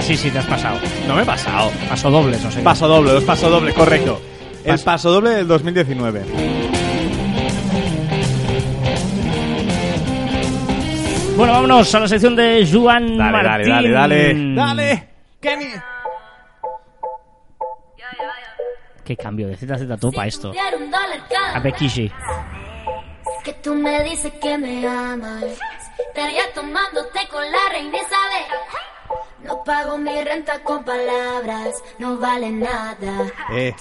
Sí, sí, te has pasado. No me he pasado. Paso dobles, no sé. Paso doble, los paso doble, correcto. El Pas- paso doble del 2019. Bueno, vámonos a la sección de Juan Dale, dale, Martín. dale, dale. Dale, Kenny. Qué cambio de ZZ Top a esto. A vez Que tú me dices que me amas. Estaría tomándote con la reina Isabel. No pago mi renta con palabras, no vale nada. Eh,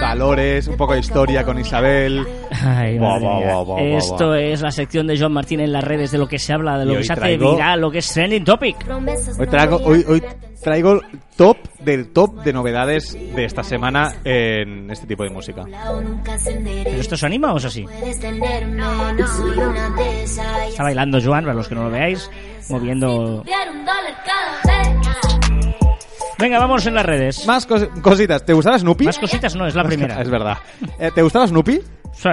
valores, un poco de historia con Isabel. Ay, Buah, buah, buah, Esto es la sección de Joan Martín en las redes, de lo que se habla, de lo Y que se hace traigo- viral, lo que es trending topic. Hoy traigo, hoy, hoy traigo top del top de novedades de esta semana en este tipo de música. ¿Pero esto se anima o es así? Puedes tenerme, no soy una de esas. Está bailando Joan, para los que no lo veáis, moviendo... Venga, vamos en las redes. Más cos- cositas. ¿Te gustaba Snoopy? Más cositas no, es la primera. Es verdad. Eh, ¿Te gustaba Snoopy? Sí.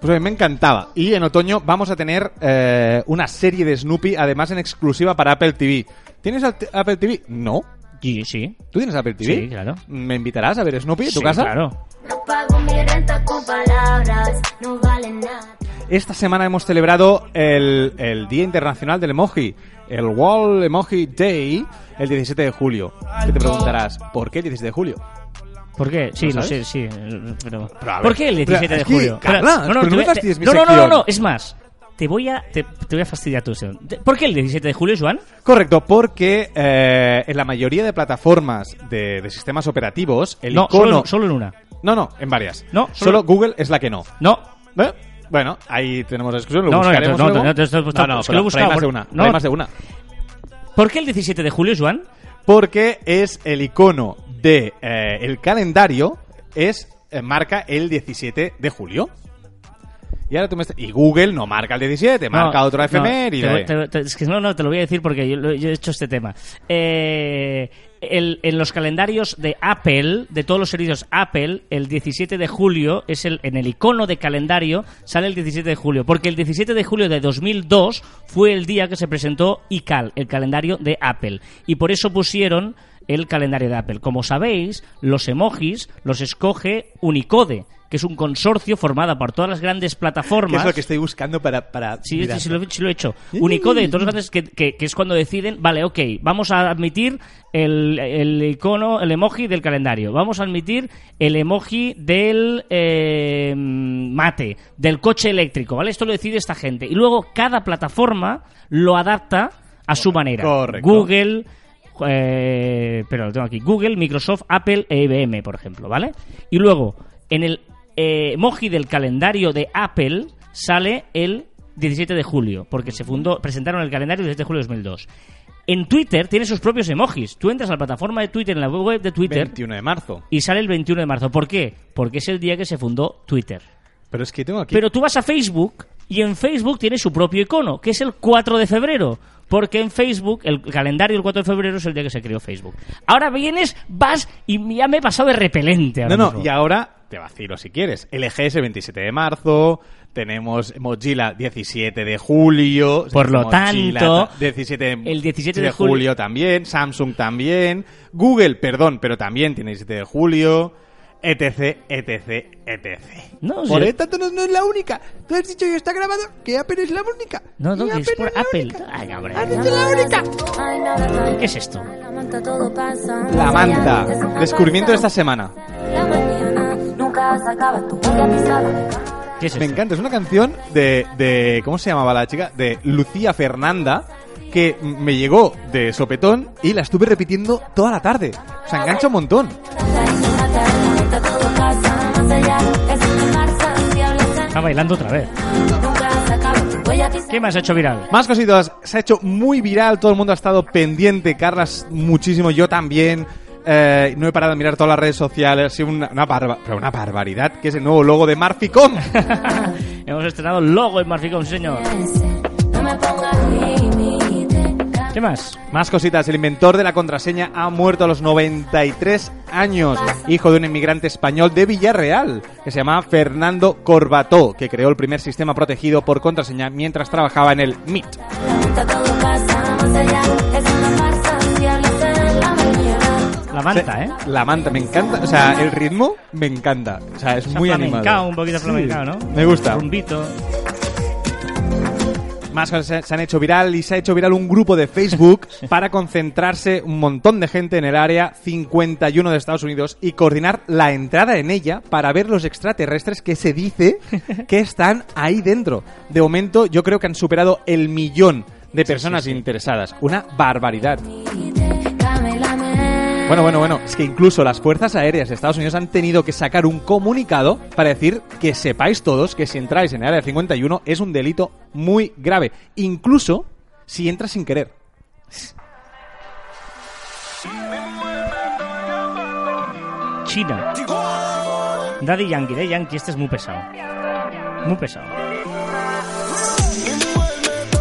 Pues a mí me encantaba. Y en otoño vamos a tener eh, una serie de Snoopy, además en exclusiva para Apple TV. ¿Tienes Apple TV? No. Sí, sí. ¿Tú tienes Apple TV? Sí, claro. ¿Me invitarás a ver Snoopy en tu Sí, casa? Claro. No pago mi renta con palabras, no vale nada. Esta semana hemos celebrado el, el Día Internacional del Emoji, el World Emoji Day, el 17 de julio. ¿Qué te preguntarás? ¿Por qué el 17 de julio? ¿Por qué? Sí, ¿Lo sé, sí. Pero, Pero ¿Por qué el 17 pero de que, julio? Pero no te no, no, no, no, no, es más. Te voy a, te, te voy a fastidiar tu sección. ¿Por qué el 17 de julio, Joan? Correcto, porque eh, en la mayoría de plataformas de, de sistemas operativos, el no, icono... solo, en- solo en una. No, no, en varias. No, solo... solo- Google es la que no. No, ¿Eh? Bueno, ahí tenemos la discusión, lo No, no, buscaremos no, no, luego. no, no, no, no, no, es que pero- lo he pero hay buscado más de por- una. no. pero hay más de una. ¿Por qué el 17 de julio, Joan? Porque es el icono de eh, el calendario es eh, marca el 17 de julio. Y ahora tú me estás- y Google no marca el 17, marca No, otro no, efeméride. te- es que no, no, te lo voy a decir porque yo, yo he hecho este tema. Eh, el- en los calendarios de Apple, de todos los servicios Apple, el 17 de julio es el en el icono de calendario sale el 17 de julio, porque el 17 de julio de 2002 fue el día que se presentó iCal, el calendario de Apple, y por eso pusieron el calendario de Apple. Como sabéis, los emojis los escoge Unicode, que es un consorcio formado por todas las grandes ¿Qué plataformas. es lo que estoy buscando para... para Sí, sí, sí, lo, sí lo he hecho. Unicode, todos los grandes que, que- que es cuando deciden, vale, ok, vamos a admitir el, el icono, el emoji del calendario, vamos a admitir el emoji del eh, mate, del coche eléctrico, ¿vale? Esto lo decide esta gente. Y luego cada plataforma lo adapta a su manera. correcto. Google, eh, pero lo tengo aquí, Google, Microsoft, Apple e IBM, por ejemplo, ¿vale? Y luego, en el eh, emoji del calendario de Apple sale el 17 de julio, porque se fundó, presentaron el calendario el 17 de julio de 2002. En Twitter tiene sus propios emojis. Tú entras a la plataforma de Twitter, en la web de Twitter, 21 de marzo. y sale el 21 de marzo. ¿Por qué? Porque es el día que se fundó Twitter. Pero es que tengo aquí... Pero tú vas a Facebook y en Facebook tiene su propio icono, que es el 4 de febrero. Porque en Facebook, el calendario del 4 de febrero es el día que se creó Facebook. Ahora vienes, vas y ya me he pasado de repelente. ahora No, no, y ahora te vacilo si quieres. LG es el 27 de marzo, tenemos Mozilla 17 de julio. Por lo Mozilla tanto, ta- 17 el 17 de de julio- julio también, Samsung también, Google, perdón, pero también tiene 17 de julio, etc, etc, etc. No, por sí. tanto no, no es la única. Tú has dicho y está grabado que Apple es la única. No, no, que es por la Apple. única. Ay, hombre. Has dicho la única. ¿Qué es esto? La manta. Descubrimiento de esta semana. ¿Qué es Me encanta, es una canción de, de. ¿Cómo se llamaba la chica? De Lucía Fernanda, que me llegó de sopetón y la estuve repitiendo toda la tarde. O sea, engancha un montón. Está bailando otra vez. ¿Qué más ha hecho viral? Más cositas, se ha hecho muy viral, todo el mundo ha estado pendiente, Carlas muchísimo, yo también. Eh, no he parado de mirar todas las redes sociales, ha sido una, una, barba- pero una barbaridad, que es el nuevo logo de Marficom. (laughs) Hemos estrenado el logo en Marficom, señor. ¿Qué más? Más cositas, el inventor de la contraseña ha muerto a los 93 años, hijo de un inmigrante español de Villarreal, que se llamaba Fernando Corbató, que creó el primer sistema protegido por contraseña mientras trabajaba en el MIT. La manta, ¿eh? La manta, me encanta, o sea, el ritmo me encanta, o sea, es Se ha muy animado. un poquito Sí, flamencao, ¿no? Me gusta. Rumbito. Más cosas se- se han hecho viral y se ha hecho viral un grupo de Facebook (laughs) para concentrarse un montón de gente en el área 51 de Estados Unidos y coordinar la entrada en ella para ver los extraterrestres que se dice (laughs) que están ahí dentro. De momento yo creo que han superado el millón de personas interesadas. Una barbaridad. Bueno, bueno, bueno, es que incluso las fuerzas aéreas de Estados Unidos han tenido que sacar un comunicado para decir que sepáis todos que si entráis en el área 51 es un delito muy grave, incluso si entras sin querer. China. Daddy Yankee, Daddy Yankee, este es muy pesado. Muy pesado.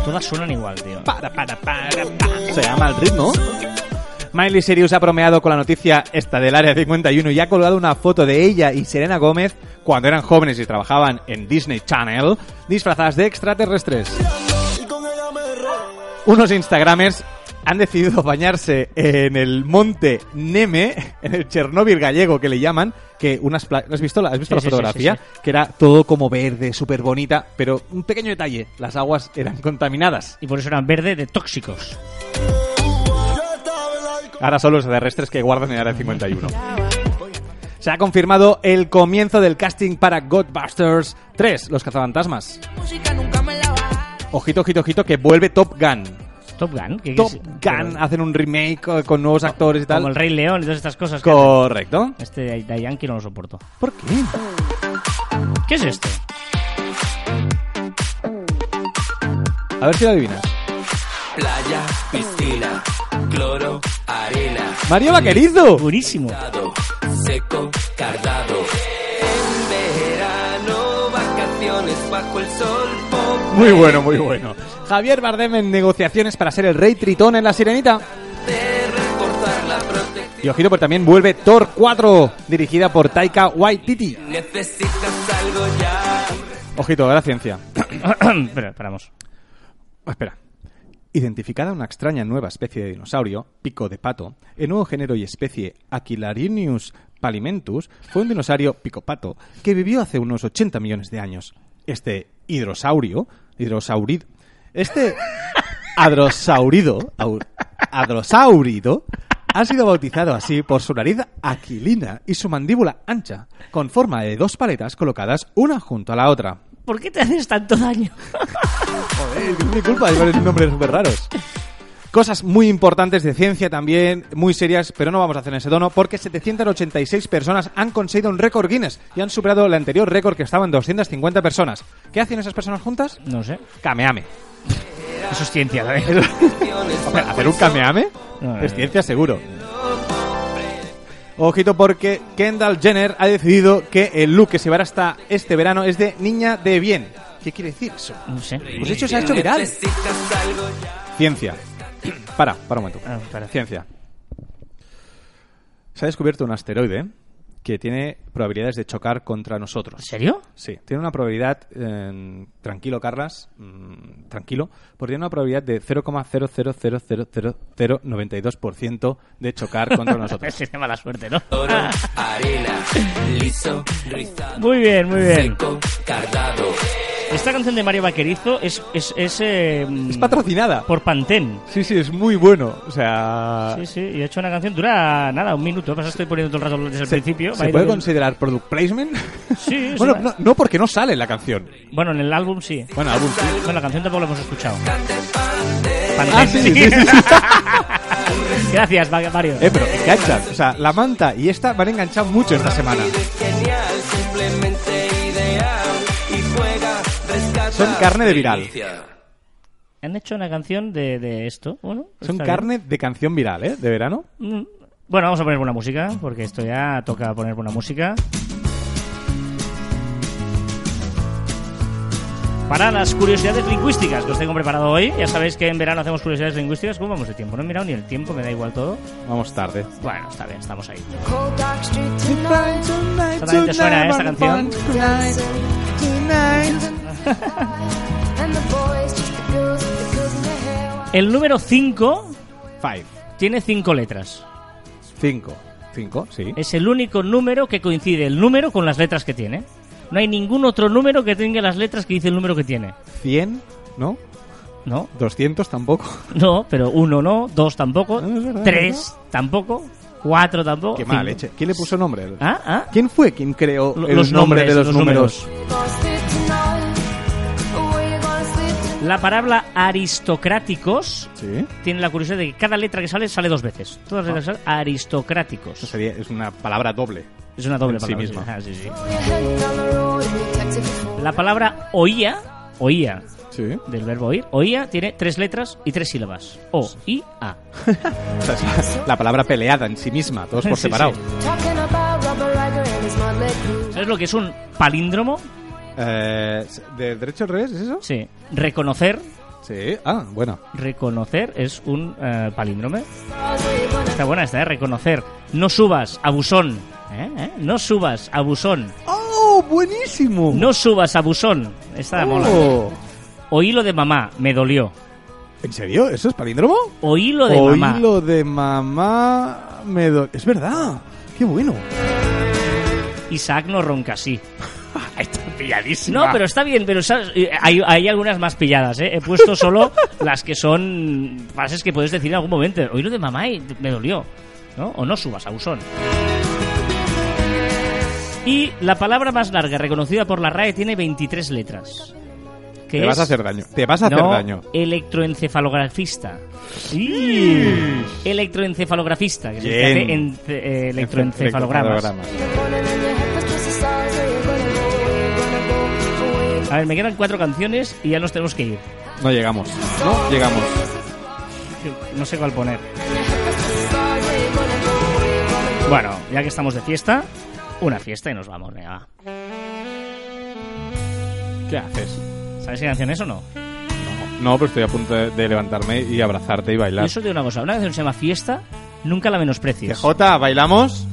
Todas suenan igual, tío. Para, para, para, pa. Se llama el ritmo. Miley Cyrus ha bromeado con la noticia esta del Área 51 y ha colgado una foto de ella y Serena Gómez cuando eran jóvenes y trabajaban en Disney Channel disfrazadas de extraterrestres. Unos Instagramers han decidido bañarse en el monte Neme, en el Chernóbil gallego que le llaman, que unas ¿Has visto la, has visto Sí, la sí, fotografía? sí, Que era todo como verde, súper bonita, pero un pequeño detalle, las aguas eran contaminadas. Y por eso eran verde de tóxicos. Ahora son los terrestres que guardan en Área 51. Se ha confirmado el comienzo del casting para Godbusters 3, Los cazafantasmas. Ojito, ojito, ojito, que vuelve Top Gun. Top Gun. que- Top Gun, pero- hacen un remake eh, con nuevos actores y tal. Como el Rey León y todas estas cosas. que. Correcto. Este de Yankee no lo soporto. ¿Por qué? ¿Qué es esto? A ver si lo adivinas. Playa, piscina, cloro, arena, Mario Vaquerizo. Buenísimo. dado, seco, cardado. En verano, vacaciones bajo el sol. Muy bueno, muy bueno. Javier Bardem en negociaciones para ser el rey Tritón en La Sirenita. Y ojito, pues también vuelve Thor 4, dirigida por Taika Waititi. Necesitas algo ya. Ojito, a la ciencia. (coughs) Espera, paramos. Espera. Identificada una extraña nueva especie de dinosaurio, pico de pato, el nuevo género y especie Aquilarinius palimentus fue un dinosaurio picopato que vivió hace unos 80 millones de años. Este hidrosaurio, hidrosaurid, este adrosaurido, au- adrosaurido, ha sido bautizado así por su nariz aquilina y su mandíbula ancha, con forma de dos paletas colocadas una junto a la otra. ¿Por qué te haces tanto daño? Joder, es mi culpa de poner nombres súper raros. Cosas muy importantes de ciencia también, muy serias, pero no vamos a hacer en ese tono, porque 786 personas han conseguido un récord Guinness y han superado el anterior récord que estaba en 250 personas. ¿Qué hacen esas personas juntas? No sé. Kameame. Eso es ciencia, ¿sabes? (laughs) Hombre, ¿Hacer un kameame? No, Es eh. ciencia seguro. Ojito porque Kendall Jenner ha decidido que el look que se verá hasta este verano es de niña de bien. ¿Qué quiere decir eso? No sé. Pues de hecho se ha hecho viral. Ciencia. Para, para un momento. Ah. Ciencia. Se ha descubierto un asteroide que tiene probabilidades de chocar contra nosotros. ¿En serio? Sí, tiene una probabilidad, eh, tranquilo Carlas, mm, tranquilo, porque tiene una probabilidad de 0,0000092% de chocar contra nosotros. (laughs) Sería mala suerte, ¿no? Oro, arena, liso, rizado, Muy bien, muy bien. seco, cardado. Esta canción de Mario Vaquerizo es, es, es, eh, Es patrocinada. por Pantene. Sí, sí, es muy bueno. O sea, Sí, sí, y he hecho una canción, dura nada, un minuto, pasa estoy poniendo todo el rato desde el ¿se, principio. ¿se puede considerar product placement? (laughs) Sí, bueno, no, no porque no sale en la canción. Bueno, en el álbum sí. Bueno, algún sí. Bueno, la canción tampoco la hemos escuchado. Ah, Pantene, sí, sí, sí. (laughs) Gracias, Mario. Eh, pero enganchan. O sea, la manta y esta van a enganchar mucho esta semana. Son carne de viral. Han hecho una canción de, de esto. Bueno, Son carne de canción viral, ¿eh? De verano. Mm, Bueno, vamos a poner buena música, porque esto ya toca poner buena música. Para las curiosidades lingüísticas que os tengo preparado hoy. Ya sabéis que en verano hacemos curiosidades lingüísticas. ¿Cómo vamos de tiempo? No he mirado ni el tiempo, me da igual todo. Vamos tarde. Bueno, está bien, estamos ahí. Suena esta canción. El número 5 Five. tiene 5 letras. Cinco. Cinco, sí. Es el único número que coincide el número con las letras que tiene. No hay ningún otro número que tenga las letras que dice el número que tiene. Cien, ¿no? No, Doscientos tampoco. (laughs) no, pero uno no, dos tampoco, Ah, verdad, tres tampoco, cuatro tampoco. Qué mala leche. ¿Quién le puso nombre? Ah, ah. ¿Quién fue quien creó los nombre nombres, de los, los números? La palabra aristocráticos Sí. tiene la curiosidad de que cada letra que sale sale dos veces. Todas las letras salen aristocráticos. Eso sería, es una palabra doble. Es una doble en sí palabra. misma. Ah, sí, sí. La palabra oía, oía, Sí. del verbo oír, oía tiene tres letras y tres sílabas. O, I, A. La, (laughs) la palabra peleada en sí misma, todos por (laughs) Sí, separado. sí. ¿Sabes lo que es un palíndromo? Eh, ¿De derecho al revés es eso? Sí. Reconocer Sí, ah, bueno. Reconocer es un eh, palíndrome. Está buena esta, ¿eh? Reconocer. No subas, abusón. ¿Eh? ¿Eh? No subas, abusón. ¡Oh, buenísimo! No subas, abusón. Esta mola. Oh. Oí lo de mamá, me dolió. ¿En serio? ¿Eso es palíndromo? Oí lo de mamá. lo de mamá me do- Es verdad. Qué bueno. Isaac no ronca así. (laughs) Está pilladísimo. No, pero está bien, pero ¿sabes? Eh, hay, hay algunas más pilladas, ¿eh? He puesto solo (laughs) las que son frases que puedes decir en algún momento. Oí lo de mamá y me dolió. ¿No? O no subas, abusón. Y la palabra más larga reconocida por la RAE tiene 23 letras. Que Te vas a hacer daño. Te vas a hacer no, daño. electroencefalografista. ¡Ih! Electroencefalografista, que hace ence- eh, electroencefalogramas. A ver, me quedan cuatro canciones y ya nos tenemos que ir. No llegamos. No llegamos. No sé cuál poner. Bueno, ya que estamos de fiesta, una fiesta y nos vamos, venga. va. ¿Qué haces? ¿Sabes qué canción es o no? No, pero estoy a punto de, de levantarme y abrazarte y Y bailar. eso te digo una cosa, una canción se llama Fiesta, nunca la menosprecies. CJ, ¿bailamos?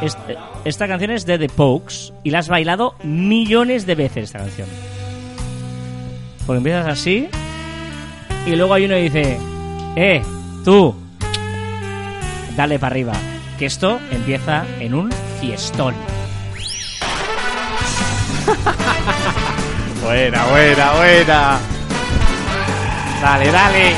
Est- esta canción es de The Pokes y la has bailado millones de veces esta canción. Porque empiezas así y luego hay uno que dice, eh, tú, dale para arriba, que esto empieza en un fiestón. (laughs) Buena, buena, buena. Dale, dale.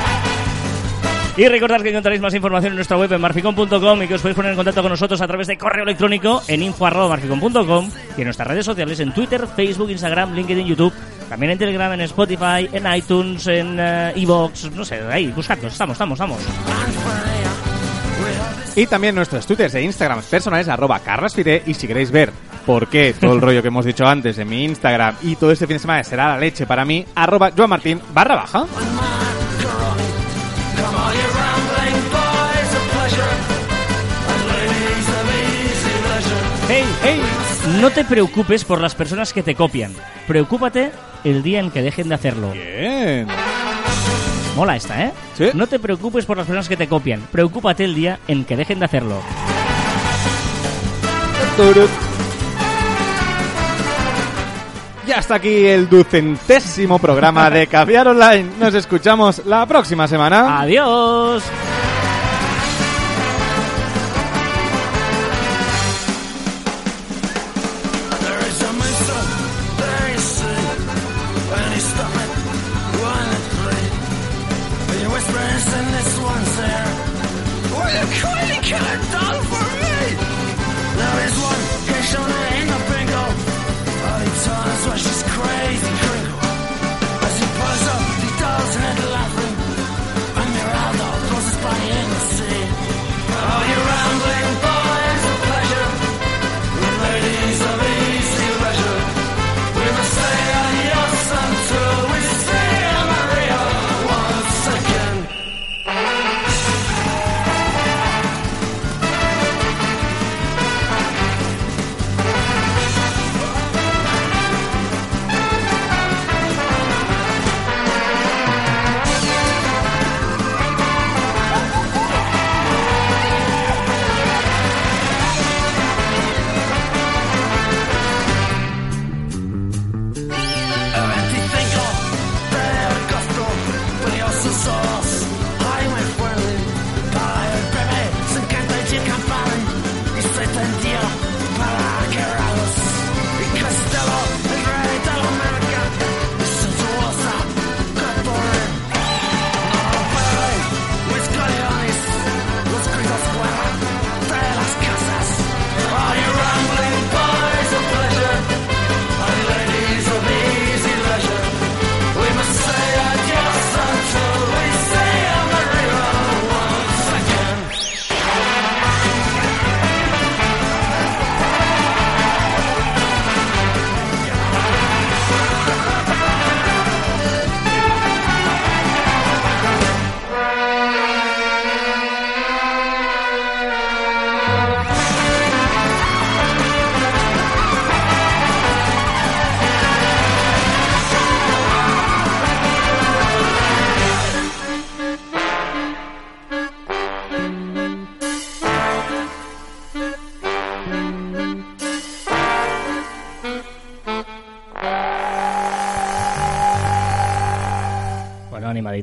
Y recordad que encontraréis más información en nuestra web en marficon.com y que os podéis poner en contacto con nosotros a través de correo electrónico en info.marficon.com y en nuestras redes sociales en Twitter, Facebook, Instagram, LinkedIn, YouTube, también en Telegram, en Spotify, en iTunes, en eh, iVoox, no sé, ahí, buscadnos, estamos, estamos, estamos. Y también nuestros twitters e instagrams personales, arroba carlasfide. Y si queréis ver por qué todo el rollo que hemos dicho antes en mi Instagram y todo este fin de semana será la leche para mí, arroba joanmartin barra baja. Hey, hey, no te preocupes por las personas que te copian, preocúpate el día en que dejen de hacerlo. Bien. Mola esta, ¿eh? Sí. No te preocupes por las personas que te copian, preocúpate el día en que dejen de hacerlo. Ya está aquí el ducentésimo programa de Caviar Online. Nos escuchamos la próxima semana. Adiós.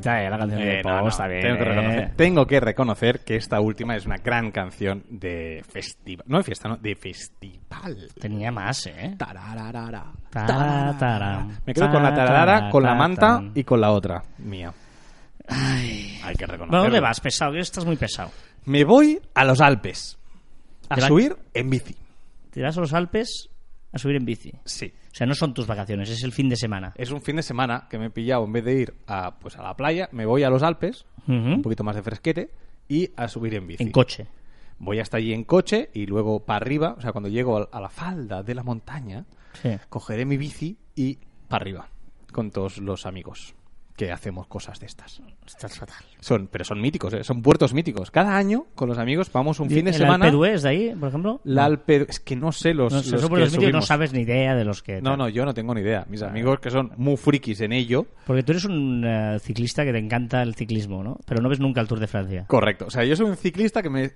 Pesadita, ¿eh? La canción de Eh, Pau no, no, está bien. tengo, que ¿eh? reconocer, tengo que reconocer que esta última es una gran canción de festival. No de fiesta, no, de festival. Tenía más, ¿eh? Tararara. taram, Me quedo con la ta- tararara, ta- con la ta- manta y con la otra, mía. Hay que reconocerlo. ¿Dónde vas, pesado? Que estás muy pesado. Me voy a los Alpes. A ¿Te va- subir en bici. Te vas a los Alpes a subir en bici. Sí. O sea, no son tus vacaciones, es el fin de semana. Es un fin de semana que me he pillado, en vez de ir a, pues a la playa, me voy a los Alpes, un poquito más de fresquete, y a subir en bici. En coche. Voy hasta allí en coche y luego para arriba, o sea, cuando llego a la falda de la montaña, Sí. cogeré mi bici y para arriba, con todos los amigos que hacemos cosas de estas. Estás fatal. Son, pero son míticos, ¿eh? son puertos míticos. Cada año con los amigos vamos un fin de ¿El semana. Alpe d'Huez de ahí, por ejemplo? La. Alpe- es que no sé los, No, los que míticos, no sabes ni idea de los que... No, no, yo no tengo ni idea. Mis amigos que son muy frikis en ello. Porque tú eres un eh, ciclista que te encanta el ciclismo, ¿no? Pero no ves nunca el Tour de Francia. Correcto. O sea, yo soy un ciclista que me...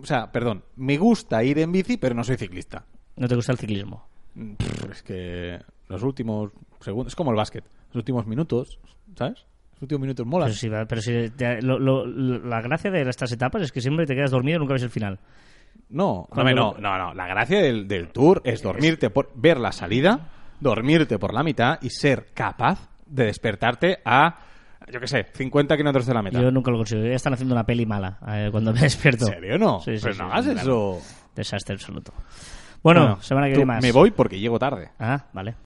O sea, perdón, me gusta ir en bici, pero no soy ciclista. No te gusta el ciclismo. Pff, Es que los últimos segundos... Es como el básquet. Los últimos minutos, ¿sabes? Los últimos minutos molan. Pero si, va- pero si te- lo- lo- lo- la gracia de estas etapas es que siempre te quedas dormido y nunca ves el final. No, no, Cuando- no, no, no. La gracia del, del tour es dormirte por... Ver la salida, dormirte por la mitad y ser capaz de despertarte a... Yo qué sé, 50 kilómetros de la meta. Yo nunca lo consigo. Ya están haciendo una peli mala eh, cuando me despierto. ¿En serio no? Sí, sí, Pero sí, no hagas claro. eso. Desastre absoluto. Bueno, semana que tú- viene más. Me voy porque llego tarde. Ah, vale.